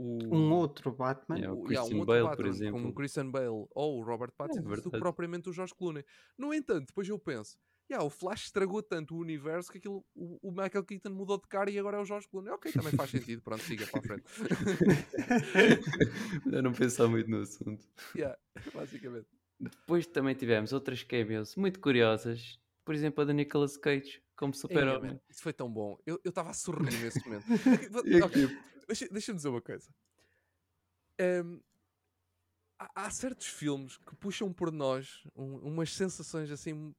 o, um outro Batman, yeah, o Christian yeah, um Bale, Batman, por exemplo, como o Christian Bale ou o Robert Pattinson, é do que propriamente o George Clooney. No entanto, depois eu penso, yeah, o Flash estragou tanto o universo que aquilo, o, o, Michael Keaton mudou de cara e agora é o George Clooney. Ok, também faz sentido. Pronto, siga para a frente. Eu não pensar muito no assunto. Yeah, basicamente. Depois também tivemos outras cameos muito curiosas. Por exemplo, a da Nicolas Cage como super-homem. Isso foi tão bom. Eu estava a sorrir nesse momento. okay, deixa-me deixa dizer uma coisa. Um, há, há, certos filmes que puxam por nós um, umas sensações assim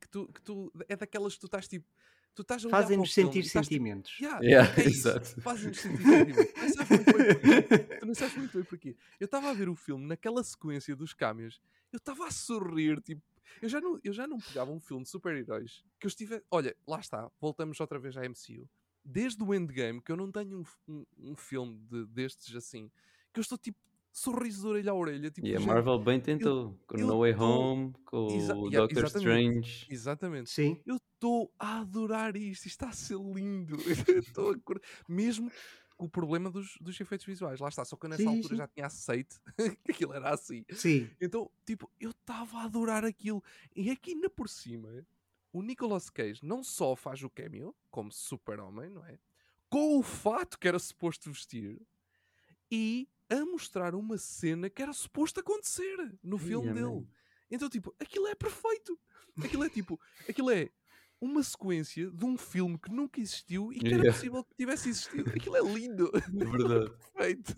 que tu, que tu é daquelas que tu estás tipo. Tu estás a Fazem-nos sentir tipo, sentimentos. Tipo, yeah, yeah, é exato. Fazem-nos sentir sentimentos. Não sabes muito bem Tu não sabes muito bem porquê. Eu estava a ver o filme naquela sequência dos caminhos, eu estava a sorrir, tipo, eu já não, eu já não pegava um filme de super-heróis que eu estive. Olha, lá está, voltamos outra vez à MCU. Desde o Endgame, que eu não tenho um, um, um filme de, destes assim, que eu estou tipo sorriso de orelha a orelha. Tipo, e a Marvel bem tentou, com No Way Home, com Exa o yeah, Doctor exatamente, Strange. Exatamente. Sim. Eu estou a adorar isto, isto está a ser lindo. estou a... Mesmo o problema dos, dos efeitos visuais, lá está, só que nessa sim, altura sim. já tinha aceito que aquilo era assim. Sim. Então, tipo, eu estava a adorar aquilo. E aqui ainda por cima, o Nicolas Cage não só faz o cameo, como super-homem, não é? Com o fato que era suposto vestir, e a mostrar uma cena que era suposto acontecer no filme yeah, dele. Man. Então, tipo, aquilo é perfeito. Aquilo é tipo, aquilo é uma sequência de um filme que nunca existiu e que yeah. era possível que tivesse existido. Aquilo é lindo. É verdade. perfeito.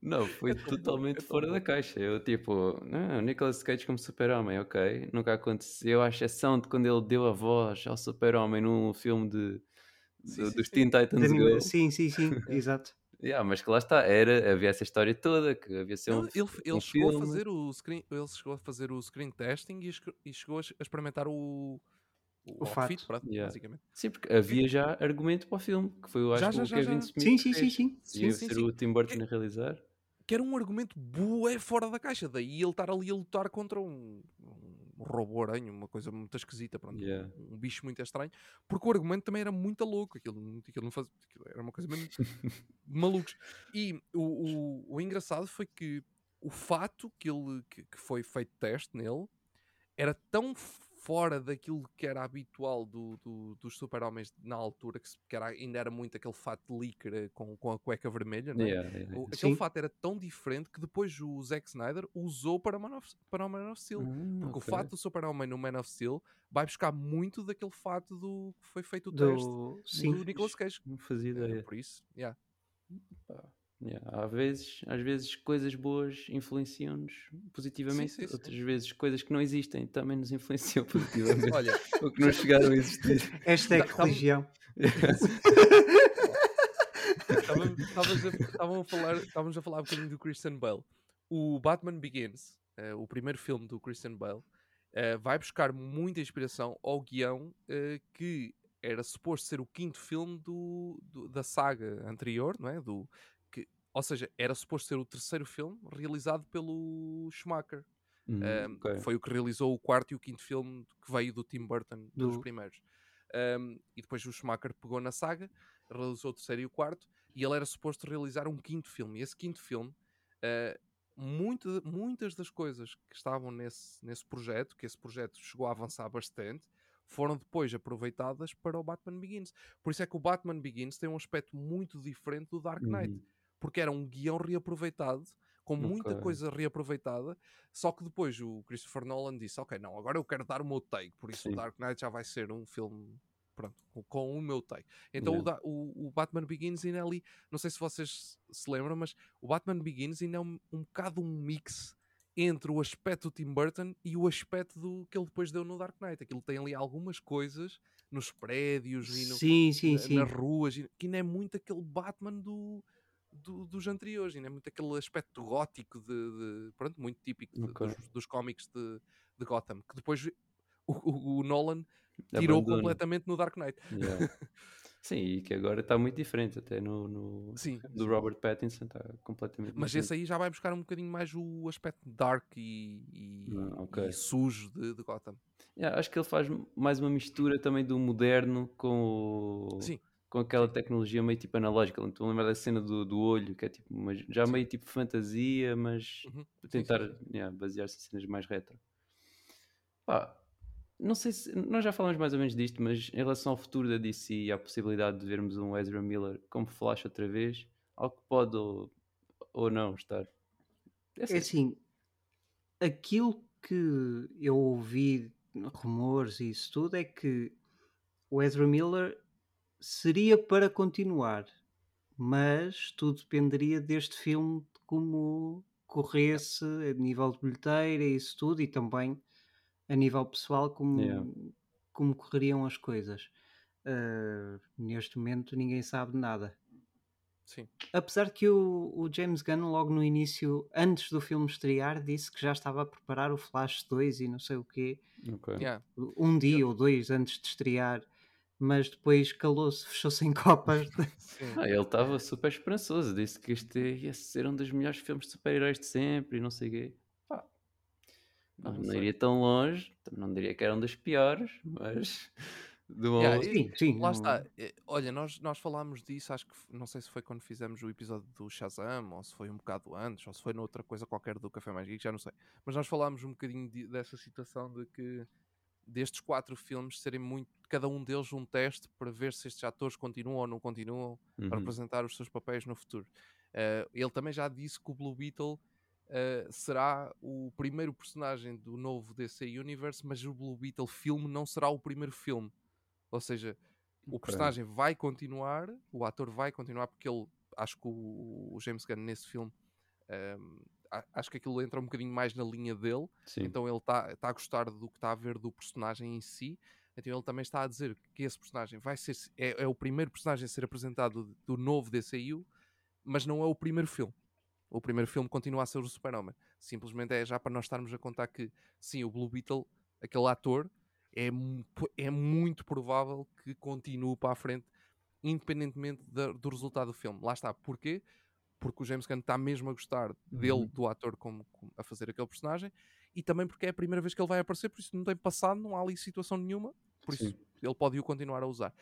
Não, foi é totalmente é fora da caixa. Eu, tipo, não, Nicolas Cage como super-homem, ok. Nunca aconteceu, a exceção de quando ele deu a voz ao super-homem num filme de, sim, de sim, dos Teen Titans Go. Sim, sim, sim, exato. Yeah, mas que lá está, era, havia essa história toda, que havia ser um, ele, ele um chegou filme. a fazer o screen, ele chegou a fazer o screen testing e, e chegou a experimentar o, o, O outfit, fato. pronto, Yeah. basicamente. Sim, porque havia já argumento para o filme, que foi, eu acho, Já, que já, o já, Kevin já. Smith Sim, que sim, sim, fez. sim. Ia Sim, ser sim. o Tim Burton a realizar. Que era um argumento bué fora da caixa. Daí ele estar ali a lutar contra um, um robô aranha, uma coisa muito esquisita, pronto, um- Yeah. um, bicho muito estranho. Porque o argumento também era muito louco. Aquilo, aquilo não faz, aquilo era uma coisa mesmo malucos. E o, o, o engraçado foi que o fato que, ele, que, que foi feito teste nele era tão fora daquilo que era habitual do, do- dos super-homens na altura, que, que era, ainda era muito aquele fato de líquera com, com a cueca vermelha, é? Yeah, yeah, yeah. aquele Sim. fato era tão diferente que depois o Zack Snyder usou para, Man of, para o Man of Steel. Ah, Porque ok. o fato do Super-Homem no Man of Steel vai buscar muito daquele fato do que foi feito o teste Do... Sim. do Nicolas Cage. Não fazia Eh, ideia. por isso, yeah. Yeah, Às, vezes, às vezes coisas boas influenciam-nos positivamente, sim, sim. outras vezes coisas que não existem também nos influenciam positivamente. Olha, ou que não chegaram a existir. Hashtag Tá- tava- religião. Estávamos a, falar, estávamos a falar um bocadinho do Christian Bale. O Batman Begins, eh, o primeiro filme do Christian Bale, eh, vai buscar muita inspiração ao guião eh, que era suposto ser o quinto filme do, do- da saga anterior, não é? Do, que, ou seja, era suposto ser o terceiro filme realizado pelo Schumacher. Hum, Um, ok. Foi o que realizou o quarto e o quinto filme que veio do Tim Burton, dos Do- primeiros. Um, e depois o Schumacher pegou na saga, realizou o terceiro e o quarto, e ele era suposto realizar um quinto filme. E esse quinto filme, uh, muito- muitas das coisas que estavam nesse, nesse projeto, que esse projeto chegou a avançar bastante, foram depois aproveitadas para o Batman Begins. Por isso é que o Batman Begins tem um aspecto muito diferente do Dark Knight Uhum. Porque era um guião reaproveitado, com muita Ok. coisa reaproveitada, só que depois o Christopher Nolan disse, ok, não, agora eu quero dar o meu take, por isso Sim. o Dark Knight já vai ser um filme, pronto, com, com o meu take. Então o, Yeah. o- o Batman Begins ainda é ali, não sei se vocês se lembram, mas o Batman Begins ainda é um, um bocado um mix entre o aspecto do Tim Burton e o aspecto do que ele depois deu no Dark Knight. Aquilo tem ali algumas coisas nos prédios e no, Sim, sim, na- sim. nas ruas, que ainda é muito aquele Batman do, do- dos anteriores, ainda é muito aquele aspecto gótico de, de- pronto, muito típico de- Ok. dos, dos cómics de, de Gotham, que depois o, o- Nolan tirou completamente no Dark Knight. Yeah. Sim, e que agora está muito diferente, até no, no Sim, do Robert Pattinson está completamente mas diferente. esse aí já vai buscar um bocadinho mais o aspecto dark e, e- Ah, ok. e sujo de, de Gotham. Yeah, acho que ele faz mais uma mistura também do moderno com, o- Sim, com aquela tecnologia meio tipo analógica. Estou a lembrar da cena do, do olho, que é tipo uma- já meio tipo fantasia, mas Uhum. Tentar yeah, basear-se em cenas mais retro. Pá, não sei se. Nós já falamos mais ou menos disto, mas em relação ao futuro da DC e à possibilidade de vermos um Ezra Miller como Flash outra vez, algo que pode ou, ou não estar. É É assim, assim, aquilo que eu ouvi, rumores e isso tudo, é que o Ezra Miller seria para continuar, mas tudo dependeria deste filme de como corresse a nível de bilheteira e isso tudo, e também a nível pessoal, como, Yeah. como correriam as coisas. Ah, neste momento ninguém sabe nada. Sim. Apesar que o, o James Gunn, logo no início, antes do filme estrear, disse que já estava a preparar o Flash 2 e não sei o quê, ok. Yeah. um dia ou dois antes de estrear, mas depois calou-se, fechou-se em copas. Ah, ele estava super esperançoso, disse que este ia ser um dos melhores filmes de super-heróis de sempre e não sei o quê. Pá, não, Não não iria tão longe, também não diria que era um dos piores, mas de uma Yeah, sim, sim. Lá está. Eh, Olha, nós, nós falámos disso, acho que não sei se foi quando fizemos o episódio do Shazam, ou se foi um bocado antes, ou se foi noutra coisa qualquer do Café Mais Geek, já não sei. Mas nós falámos um bocadinho de- dessa situação de que destes quatro filmes serem muito, cada um deles um teste para ver se estes atores continuam ou não continuam a Uhum. representar os seus papéis no futuro. Eh, ele também já disse que o Blue Beetle eh, será o primeiro personagem do novo DC Universe, mas o Blue Beetle filme não será o primeiro filme. Ou seja, o personagem vai continuar, o ator vai continuar, porque ele, acho que o, o James Gunn nesse filme, ehm, a- acho que aquilo entra um bocadinho mais na linha dele, Sim. então ele está tá a gostar do que está a ver do personagem em si. Então ele também está a dizer que esse personagem vai ser é, é o primeiro personagem a ser apresentado do, novo DCU, mas não é o primeiro filme. O primeiro filme continua a ser o Super-Homem. Simplesmente é já para nós estarmos a contar que sim, o Blue Beetle, aquele ator, é, é muito provável que continue para a frente, independentemente da, do resultado do filme. Lá está. Porquê? Porque o James Gunn está mesmo a gostar dele, uhum. do ator, como, como, a fazer aquele personagem, e também porque é a primeira vez que ele vai aparecer, por isso não tem passado, não há ali situação nenhuma, por isso Sim. ele pode o continuar a usar.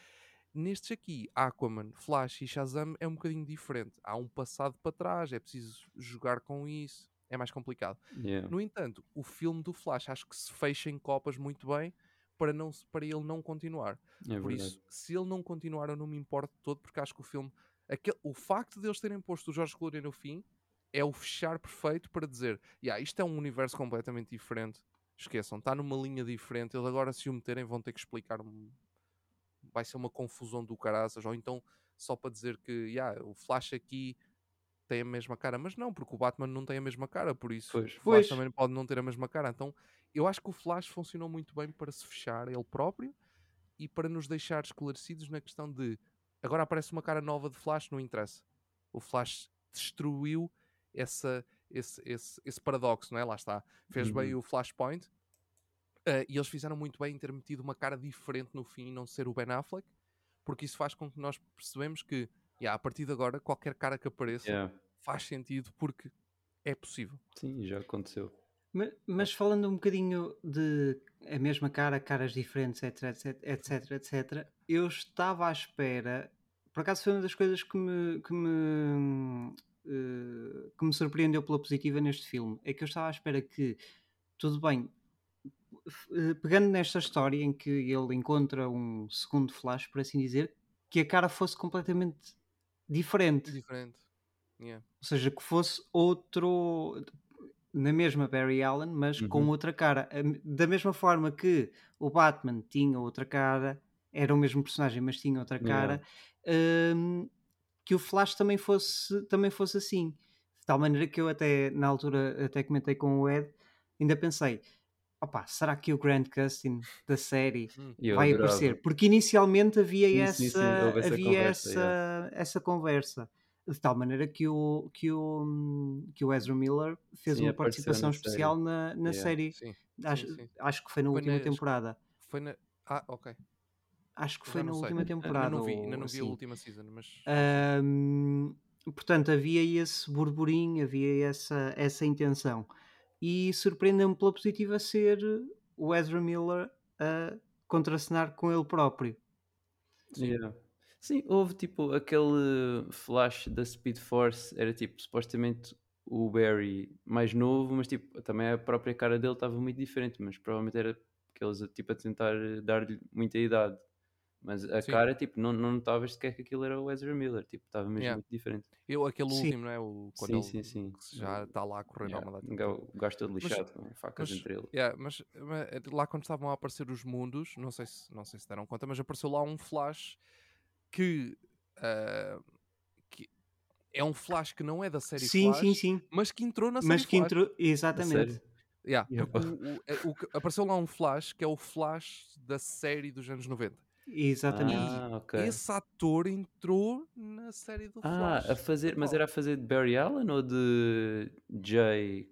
Nestes aqui, Aquaman, Flash e Shazam é um bocadinho diferente. Há um passado para trás, é preciso jogar com isso, é mais complicado. Yeah. No entanto, o filme do Flash acho que se fecha em copas muito bem para, não, para ele não continuar. É Por isso, se ele não continuar, eu não me importo todo, porque acho que o filme. Aquele, o facto de eles terem posto o Jorge Clooney no fim é o fechar perfeito para dizer: yeah, isto é um universo completamente diferente. Esqueçam, está numa linha diferente. Eles agora, se o meterem, vão ter que explicar um, vai ser uma confusão do caraças, ou então só para dizer que yeah, o Flash aqui tem a mesma cara, mas não, porque o Batman não tem a mesma cara, por isso pois. o Flash pois. também pode não ter a mesma cara. Então eu acho que o Flash funcionou muito bem para se fechar ele próprio e para nos deixar esclarecidos na questão de agora aparece uma cara nova de Flash, não interessa. O Flash destruiu essa, esse, esse, esse paradoxo, não é? Lá está. Fez uhum. bem o Flashpoint, Uh, e eles fizeram muito bem em ter metido uma cara diferente no fim e não ser o Ben Affleck, porque isso faz com que nós percebemos que, yeah, a partir de agora, qualquer cara que apareça yeah. faz sentido porque é possível. Sim, já aconteceu. Mas, mas, falando um bocadinho de a mesma cara, caras diferentes, etc, etc, etc, etc, eu estava à espera, por acaso foi uma das coisas que me, que me, uh, que me surpreendeu pela positiva neste filme, é que eu estava à espera que, tudo bem, eh, pegando nesta história em que ele encontra um segundo flash, por assim dizer, que a cara fosse completamente diferente. Diferente. Yeah. Ou seja, que fosse outro. Na mesma Barry Allen, mas uhum. com outra cara. Da mesma forma que o Batman tinha outra cara, era o mesmo personagem, mas tinha outra cara, um, que o Flash também fosse, também fosse assim. De tal maneira que eu até, na altura, até comentei com o Ed, ainda pensei, Opa, será que o Grant Gustin da série hum. vai adorava. aparecer? Porque inicialmente havia sim, essa, sim, sim, essa havia conversa, essa, essa conversa de tal maneira que o, que o, que o Ezra Miller fez uma participação na especial série. na, na yeah. série. Acho, acho que foi na foi última na, temporada. Foi na. Ah, ok. Acho que foi na última temporada. Ainda não vi, ainda não vi assim. a última season, mas. Um, portanto, havia esse burburinho, havia essa, essa intenção e surpreendeu-me pela positiva ser o Ezra Miller a contracenar com ele próprio. Sim. Yeah. Sim, houve tipo aquele flash da Speed Force, era tipo supostamente o Barry mais novo, mas tipo também a própria cara dele estava muito diferente, mas provavelmente era porque eles tipo a tentar dar-lhe muita idade. Mas a Sim. cara, tipo, não, não notavas sequer que aquilo era o Ezra Miller, tipo, estava mesmo yeah. muito diferente. Eu, aquele sim. último, não é? O, quando sim, ele, sim, sim. já está lá a correr yeah. uma O gajo todo lixado, mas, facas mas, entre ele. Yeah, mas, mas, eh, lá quando estavam a aparecer os mundos, não sei se, não sei se deram conta, mas apareceu lá um flash que, uh, que é um flash que não é da série sim, Flash, sim, sim. mas que entrou na série Mas que Flash. entrou, exatamente. Yeah, yeah. O, o, o, apareceu lá um flash que é o flash da série dos anos 90. Exatamente. Ah, ok. Esse ator entrou na série do Ah, Flash. a fazer, mas era a fazer de Barry Allen ou de Jay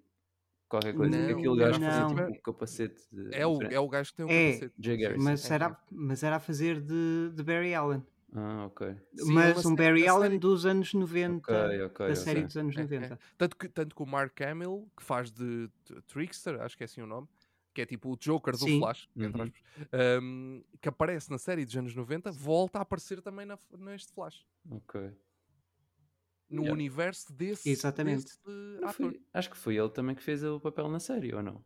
qualquer coisa? Não, Aquele gajo não. fazia tipo um capacete de É o, é o gajo que tem um É, capacete. Jay Garrison. Mas É, era, é. mas era a fazer de, de Barry Allen. Ah, ok. Sim, mas ele um Barry Allen série- dos anos 90. Ok, ok, da série ok. dos anos É, é. 90. Tanto, que, tanto que o Mark Hamill, que faz de t- Trickster, acho que é assim o nome, que é tipo o Joker do Sim. Flash, entre Uhum. um, que aparece na série dos anos 90, volta a aparecer também na, neste Flash. Ok. No Yeah. universo desse, Exatamente. desse Não foi- acho que foi ele também que fez o papel na série, ou não?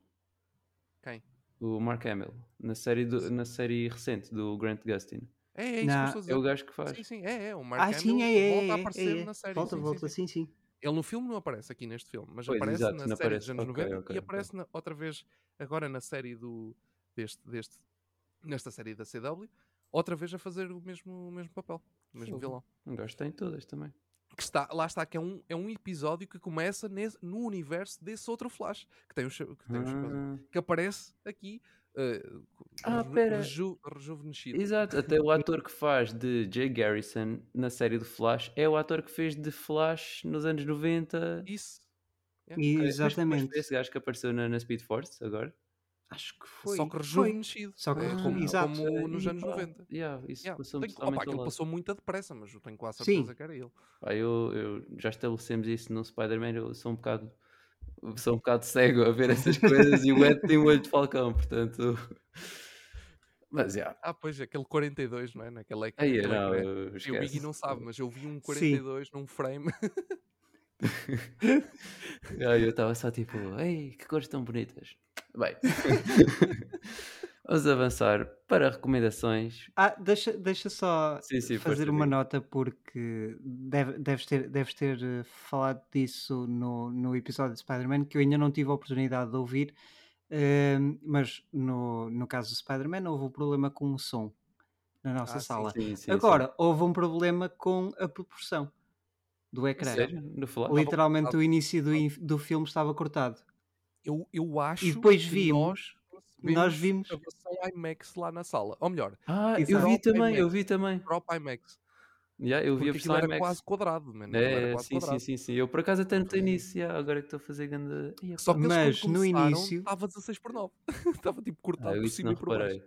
Quem? O Mark Hamill, na série, do, na série recente do Grant Gustin. É, é isso Na- que eu estou a dizer. É o gajo que faz. Sim, sim, é, é. O Mark Ah, Hamill sim, é, é, volta a é, aparecer é. na série. Volta, sim, volta, sim. sim, sim. Ele no filme não aparece aqui neste filme, mas Pois, aparece exato, na série aparece. dos anos Ok, 90 ok, e aparece na- outra vez agora na série do deste, deste nesta série da CW, outra vez a fazer o mesmo, o mesmo papel, o mesmo Fogo. vilão. Um gajo tem todas também. Que está, lá está, que é um, é um episódio que começa nesse- no universo desse outro Flash que tem o, que, tem o Ah, que aparece aqui uh, Ah, pera. reju- rejuvenescido. Exato, até o ator que faz de Jay Garrison na série do Flash é o ator que fez de Flash nos anos 90. Isso. Mas- Mas, Exatamente. esse gajo que apareceu na, na Speed Force agora? Acho que foi. Só que rejuvenescido. Só que é, reju- como, exato. como nos anos pá, 90. yeah, isso Yeah, passou-me tenho- opa, aquilo lado. passou muito depressa, mas eu tenho quase Sim. certeza que era ele. Pá, eu, eu- já estabelecemos isso no Spider-Man, eu sou um bocado sou um bocado cego a ver essas coisas e o Ed tem o olho de falcão, portanto. Mas já. Ah, pois, aquele 42, não é? Naquele ec- Aí, não, ecrã. eu Sim, o. Biggie não sabe, mas eu vi um Sim. 42 num frame. Aí eu estava só tipo, ei, que cores tão bonitas. Bem, vamos avançar para recomendações. Ah, deixa, deixa só Sim, sim, fazer uma nota porque deve- deves, ter, deves ter eh, falado disso no, no episódio de Spider-Man que eu ainda não tive a oportunidade de ouvir, ehm, mas no, no caso do Spider-Man houve um problema com o som na nossa Ah, sala. Sim, sim, sim. Agora, houve um problema com a proporção do ecrã. sério? Literalmente cortado. o início do, in- do filme estava cortado. Eu, eu acho depois que vimos- nós, nós vimos- a versão IMAX lá na sala. Ou melhor, Ah, eu vi também, IMAX. eu vi também. próprio IMAX. Yeah, eu vi a versão era IMAX. quase quadrado, mano. É, quase sim, sim, quadrado. sim, sim. Eu por acaso até notei nisso, yeah, agora que estou a fazer grande. Só que Mas no início- estava 16 por 9. estava tipo Ah, cortado eu por cima não e por baixo.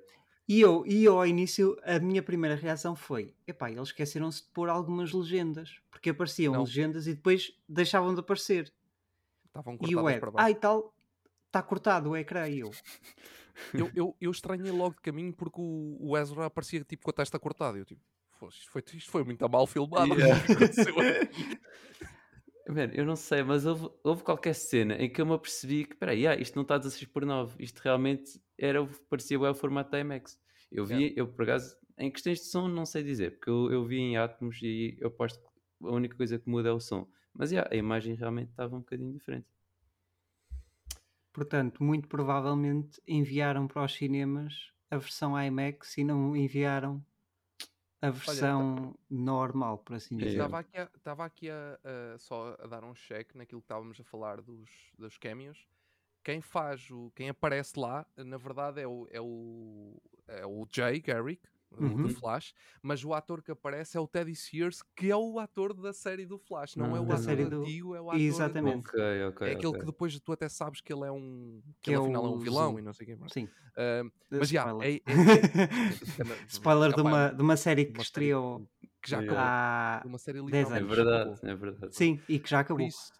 E eu, e eu ao início, a minha primeira reação foi: epá, eles esqueceram-se de pôr algumas legendas, porque apareciam Não. legendas e depois deixavam de aparecer. Estavam E o cortadas Ed, para ah baixo. e tal, está cortado o ecrã. E eu, Eu, eu, eu estranhei logo de caminho porque o, o Ezra aparecia tipo com a testa cortada. Eu tipo, "Pô, isto foi, isto foi muito mal filmado. Yeah. O que aconteceu aqui?" Mano, eu não sei, mas houve, houve qualquer cena em que eu me apercebi que, peraí, ah, isto não está 16 por 9, isto realmente era, parecia bem o formato da IMAX. Eu vi, Yeah. eu por acaso, em questões de som não sei dizer, porque eu, eu vi em Atmos e eu aposto que a única coisa que muda é o som. Mas yeah, a imagem realmente estava um bocadinho diferente. Portanto, muito provavelmente enviaram para os cinemas a versão IMAX e não enviaram a versão normal, por assim É, dizer. Estava aqui, a, estava aqui a, a- só a dar um check naquilo que estávamos a falar dos, dos cameos. Quem faz o. Quem aparece lá, na verdade, é o, é o, é o Jay Garrick, Uhum. do Flash, mas o ator que aparece é o Teddy Sears, que é o ator da série do Flash, não é o Da ator série do- antigo, é o ator Exatamente. Ok, ok. É aquele ok. que depois tu até sabes que ele é um. Que, Que ele é afinal é o um vilão Zoom. e não sei o que mais. Sim. Ah, mas já, Spoiler. é, é- é- Spoiler de uma, de uma série que uma estreou que já Yeah. acabou. há. Uma série 10 É verdade, é verdade. Sim, e que já Por acabou. isso,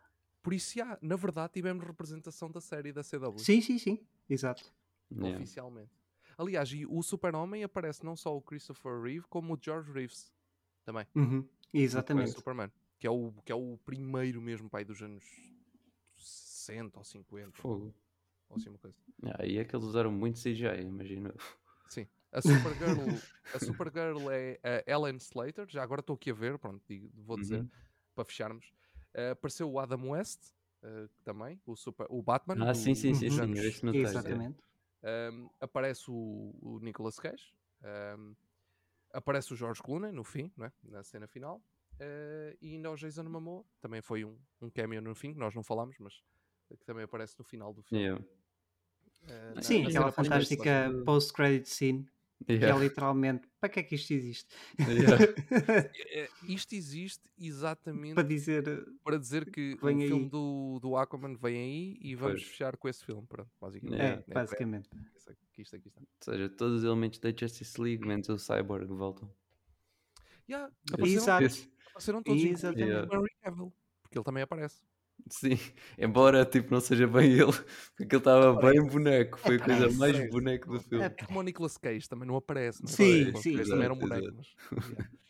por isso já, na verdade, tivemos representação da série da CW. Sim, sim, sim. Exato. Yeah. Oficialmente. Aliás, e o Super-Homem aparece não só o Christopher Reeve, como o George Reeves. Também. Uhum, Exatamente. Superman. Que é, o, que é o primeiro mesmo pai dos anos 60 ou 50. Fogo. Ou assim uma coisa. Ah, e é que eles usaram muito CGI, imagino. Sim. A Supergirl, a Supergirl é a Ellen Slater. Já agora estou aqui a ver, pronto, digo- vou dizer, Uhum. para fecharmos. Eh, apareceu o Adam West, eh, também, o, super, o Batman. Ah, sim, sim, sim, sim, não tem, é. Exatamente. Um, aparece o, o Nicolas Cage, um, aparece o George Clooney no fim, não é? na cena final, uh, e ainda o Jason Momoa, também foi um, um cameo no fim, que nós não falámos, mas que também aparece no final do filme. Yeah. Uh, Sim, na aquela fantástica post-credit scene que é Yeah. literalmente para que é que isto existe? Yeah. Eh, Isto existe exatamente para dizer para dizer que o filme do, do Aquaman vem aí e vamos Pois. fechar com esse filme, pronto, basicamente. Yeah. é, basicamente. Aqui, isto aqui está. Ou seja, todos os elementos da Justice League, menos o Cyborg, voltam. Yeah, Exato. apareceram, apareceram todos, Exatamente. o Henry Cavill, porque ele também aparece. Sim, embora tipo, não seja bem ele, porque ele estava bem boneco, foi a coisa Aparece. mais boneco do filme. É, É como o Nicolas Cage também não aparece, não é? Sim, sim, sim. também era um Exato, boneco, mas. yeah.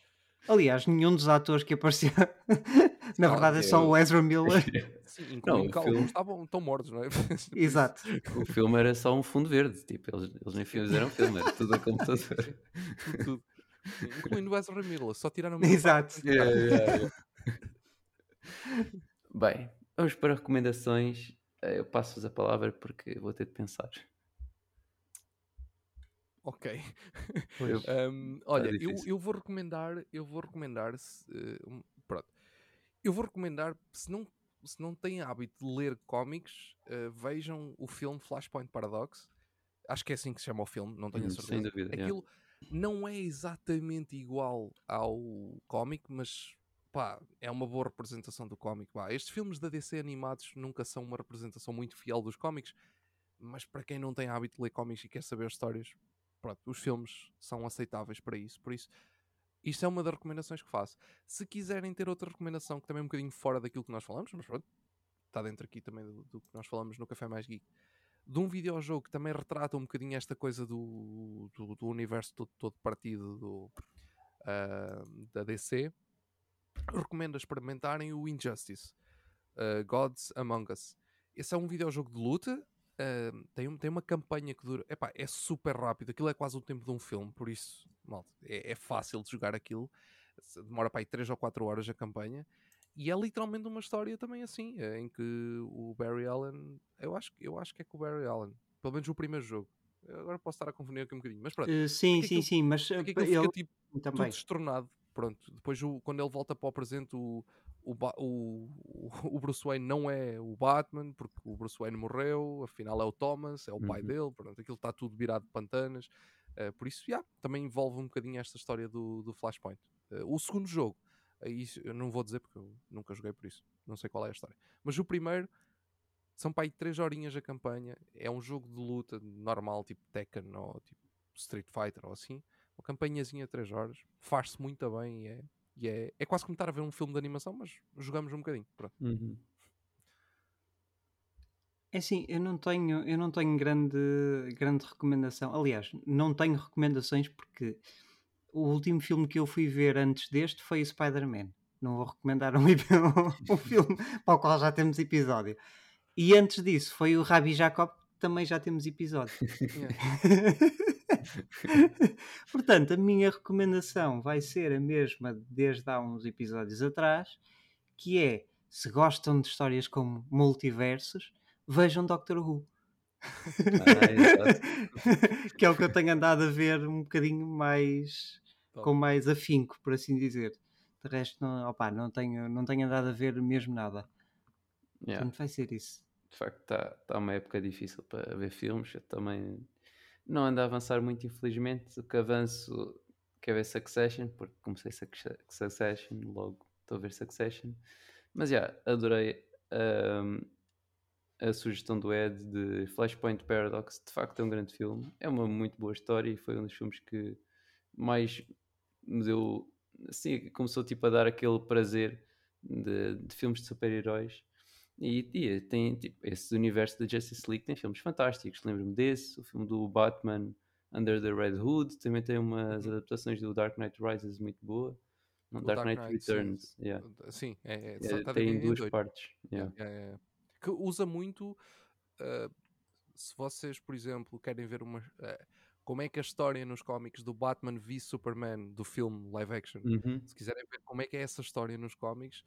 Aliás, nenhum dos atores que apareceu, na verdade, é é só o- Ezra Miller. Sim, incluindo o filme- alguns estavam tão mortos, não é? Exato. O filme era só um fundo verde, tipo, eles, eles nem fizeram filme, era tudo a computador. tudo, tudo. Sim, Incluindo o Ezra Miller, só tiraram o Exato. Yeah, yeah, yeah. Bem, vamos para recomendações. Eh, Eu passo-vos a palavra porque vou ter de pensar. Ok. Pois. Um, olha, eu, difícil. eu vou recomendar, eu vou recomendar, se, um- pronto, eu vou recomendar, se não, se não têm hábito de ler cómics, eh, vejam o filme Flashpoint Paradox. Acho que é assim que se chama o filme, não tenho a Hum, certeza. sem dúvida, yeah. Aquilo não é exatamente igual ao cómic, mas pá, é uma boa representação do cómic. Estes filmes da DC animados nunca são uma representação muito fiel dos cómics, mas para quem não tem hábito de ler cómics e quer saber histórias, pronto, os filmes são aceitáveis para isso. Por isso, isto é uma das recomendações que faço. Se quiserem ter outra recomendação que também é um bocadinho fora daquilo que nós falamos, mas pronto, está dentro aqui também do, do, que nós falamos no Café Mais Geek, de um videojogo que também retrata um bocadinho esta coisa do, do, do universo todo, todo, partido do, uh, da DC, recomendo experimentarem o Injustice, uh, Gods Among Us. Esse é um videojogo de luta, uh, tem, tem uma campanha que dura, epá, é super rápido, aquilo é quase o tempo de um filme, por isso, mal, é, é fácil de jogar aquilo, demora para aí 3 ou 4 horas a campanha, e é literalmente uma história também assim, eh, em que o Barry Allen, eu acho, eu acho que é com o Barry Allen, pelo menos o primeiro jogo. Agora posso estar a confundir aqui um bocadinho, mas pronto. Uh, sim, sim, sim, mas é que ele... fica tipo também. tudo destronado. Pronto, depois o, quando ele volta para o presente, o, o, o, o, Bruce Wayne não é o Batman, porque o Bruce Wayne morreu, afinal é o Thomas, é o pai uhum. dele, pronto, aquilo está tudo virado de pantanas. Uh, por isso, yeah, também envolve um bocadinho esta história do, do Flashpoint. Uh, o segundo jogo isso eu não vou dizer porque eu nunca joguei por isso. Não sei qual é a história. Mas o primeiro são para aí 3 horinhas a campanha. É um jogo de luta normal, tipo Tekken ou tipo Street Fighter ou assim. Uma campanhazinha de 3 horas. Faz-se muito bem e é, e é, é quase como estar a ver um filme de animação, mas jogamos um bocadinho. Pronto. Uhum. É assim, eu não tenho, eu não tenho grande, grande recomendação. Aliás, não tenho recomendações porque o último filme que eu fui ver antes deste foi o Spider-Man. Não vou recomendar um, um, filme para o qual já temos episódio. E antes disso foi o Rabi Jacob, também já temos episódio. Portanto, a minha recomendação vai ser a mesma desde há uns episódios atrás, que é, se gostam de histórias como multiversos, vejam Doctor Who. Ah, que é o que eu tenho andado a ver um bocadinho mais com mais afinco, por assim dizer. De resto, não, opa, não, tenho, não tenho andado a ver mesmo nada. Yeah. Portanto, vai ser isso. De facto, está tá uma época difícil para ver filmes. Eu também não ando a avançar muito, infelizmente. O que avanço quer ver Succession, porque comecei Succession, logo estou a ver Succession. Mas já, yeah, adorei um, a sugestão do Ed de Flashpoint Paradox. De facto, é um grande filme. É uma muito boa história e foi um dos filmes que mais me deu assim, começou tipo a dar aquele prazer de, de filmes de super-heróis e, e, tem tipo, esse universo da Justice League tem filmes fantásticos, lembro-me desse, o filme do Batman Under the Red Hood, também tem umas uhum. adaptações do Dark Knight Rises muito boa. Não, Dark, Dark, Knight, Returns, sim, yeah. sim é, é, é tem duas dois. partes. Yeah. É, que usa muito uh, se vocês, por exemplo, querem ver uma uh, como é que a história nos cómics do Batman v Superman do filme live action, uhum. se quiserem ver como é que é essa história nos cómics,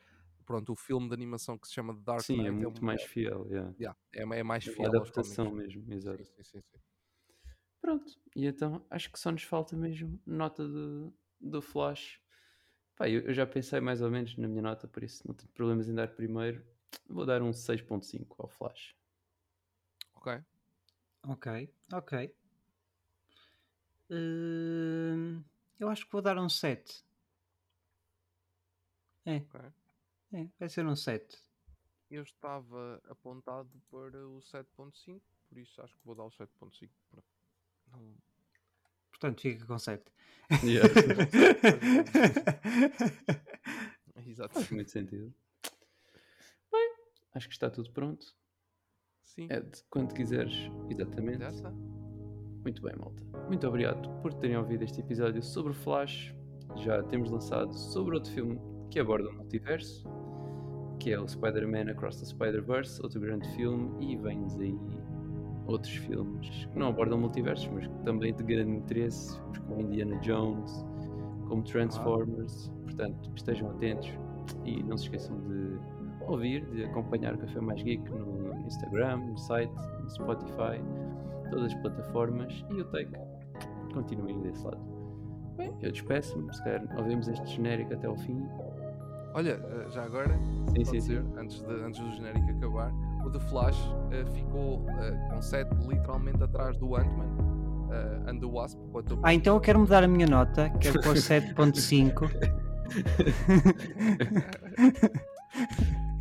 pronto, o filme de animação que se chama The Dark sim, Knight é muito é mais fiel, yeah. Yeah, é, é, mais é fiel uma adaptação mesmo, exato. Sim, sim, sim, Pronto, e então acho que só nos falta mesmo nota do, do Flash. Pá, eu, eu, já pensei mais ou menos na minha nota, por isso não tenho problemas em dar primeiro. Vou dar um 6.5 ao Flash. Ok. Ok, ok. Uh, eu acho que vou dar um 7. É. Okay. É. Vai ser um 7. Eu estava apontado para o 7.5, por isso acho que vou dar o 7.5. Não... Portanto, fica com 7. Yeah. Exato. Faz muito sentido. Bem, acho que está tudo pronto. Sim. Ed, quando quiseres, exatamente. Está. Muito bem, malta. Muito obrigado por terem ouvido este episódio sobre Flash. Já temos lançado sobre outro filme que aborda o multiverso, que é o Spider-Man Across the Spider-Verse, outro grande filme, e vem-nos aí outros filmes que não abordam multiversos, mas que também de grande interesse, como Indiana Jones, como Transformers. Portanto, estejam atentos e não se esqueçam de ouvir, de acompanhar o Café Mais Geek no Instagram, no site, no Spotify todas as plataformas e o Take continuem desse lado. Bem, eu despeço-me, se calhar ouvimos este genérico até ao fim. Olha, eh, já agora, sim, sim, dizer, sim. Antes, de, antes do genérico acabar, o The Flash uh, ficou uh, com 7 literalmente atrás do Ant-Man uh, and the Wasp. Ah, então eu quero mudar a minha nota, quero pôr 7.5.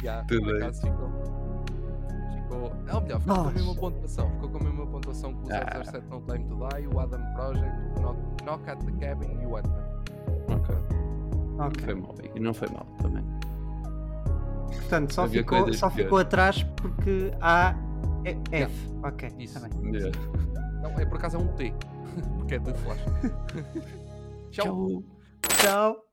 yeah, Tudo bem. ficou, ficou. Ou melhor, ficou com a mesma pontuação. Ficou com a mesma pontuação que o Ah. 007 No Time to Die, o Adam Project, o Knock, Knock at the Cabin e o Ant-Man. Ok. Não Ok. foi mal, e não foi mal também. Portanto, só, Havia ficou, só piores. ficou atrás porque há é F. Ok. Isso. tá bem. Yeah. Não, é por acaso é um T. Porque é de Flash. Tchau. Tchau. Tchau.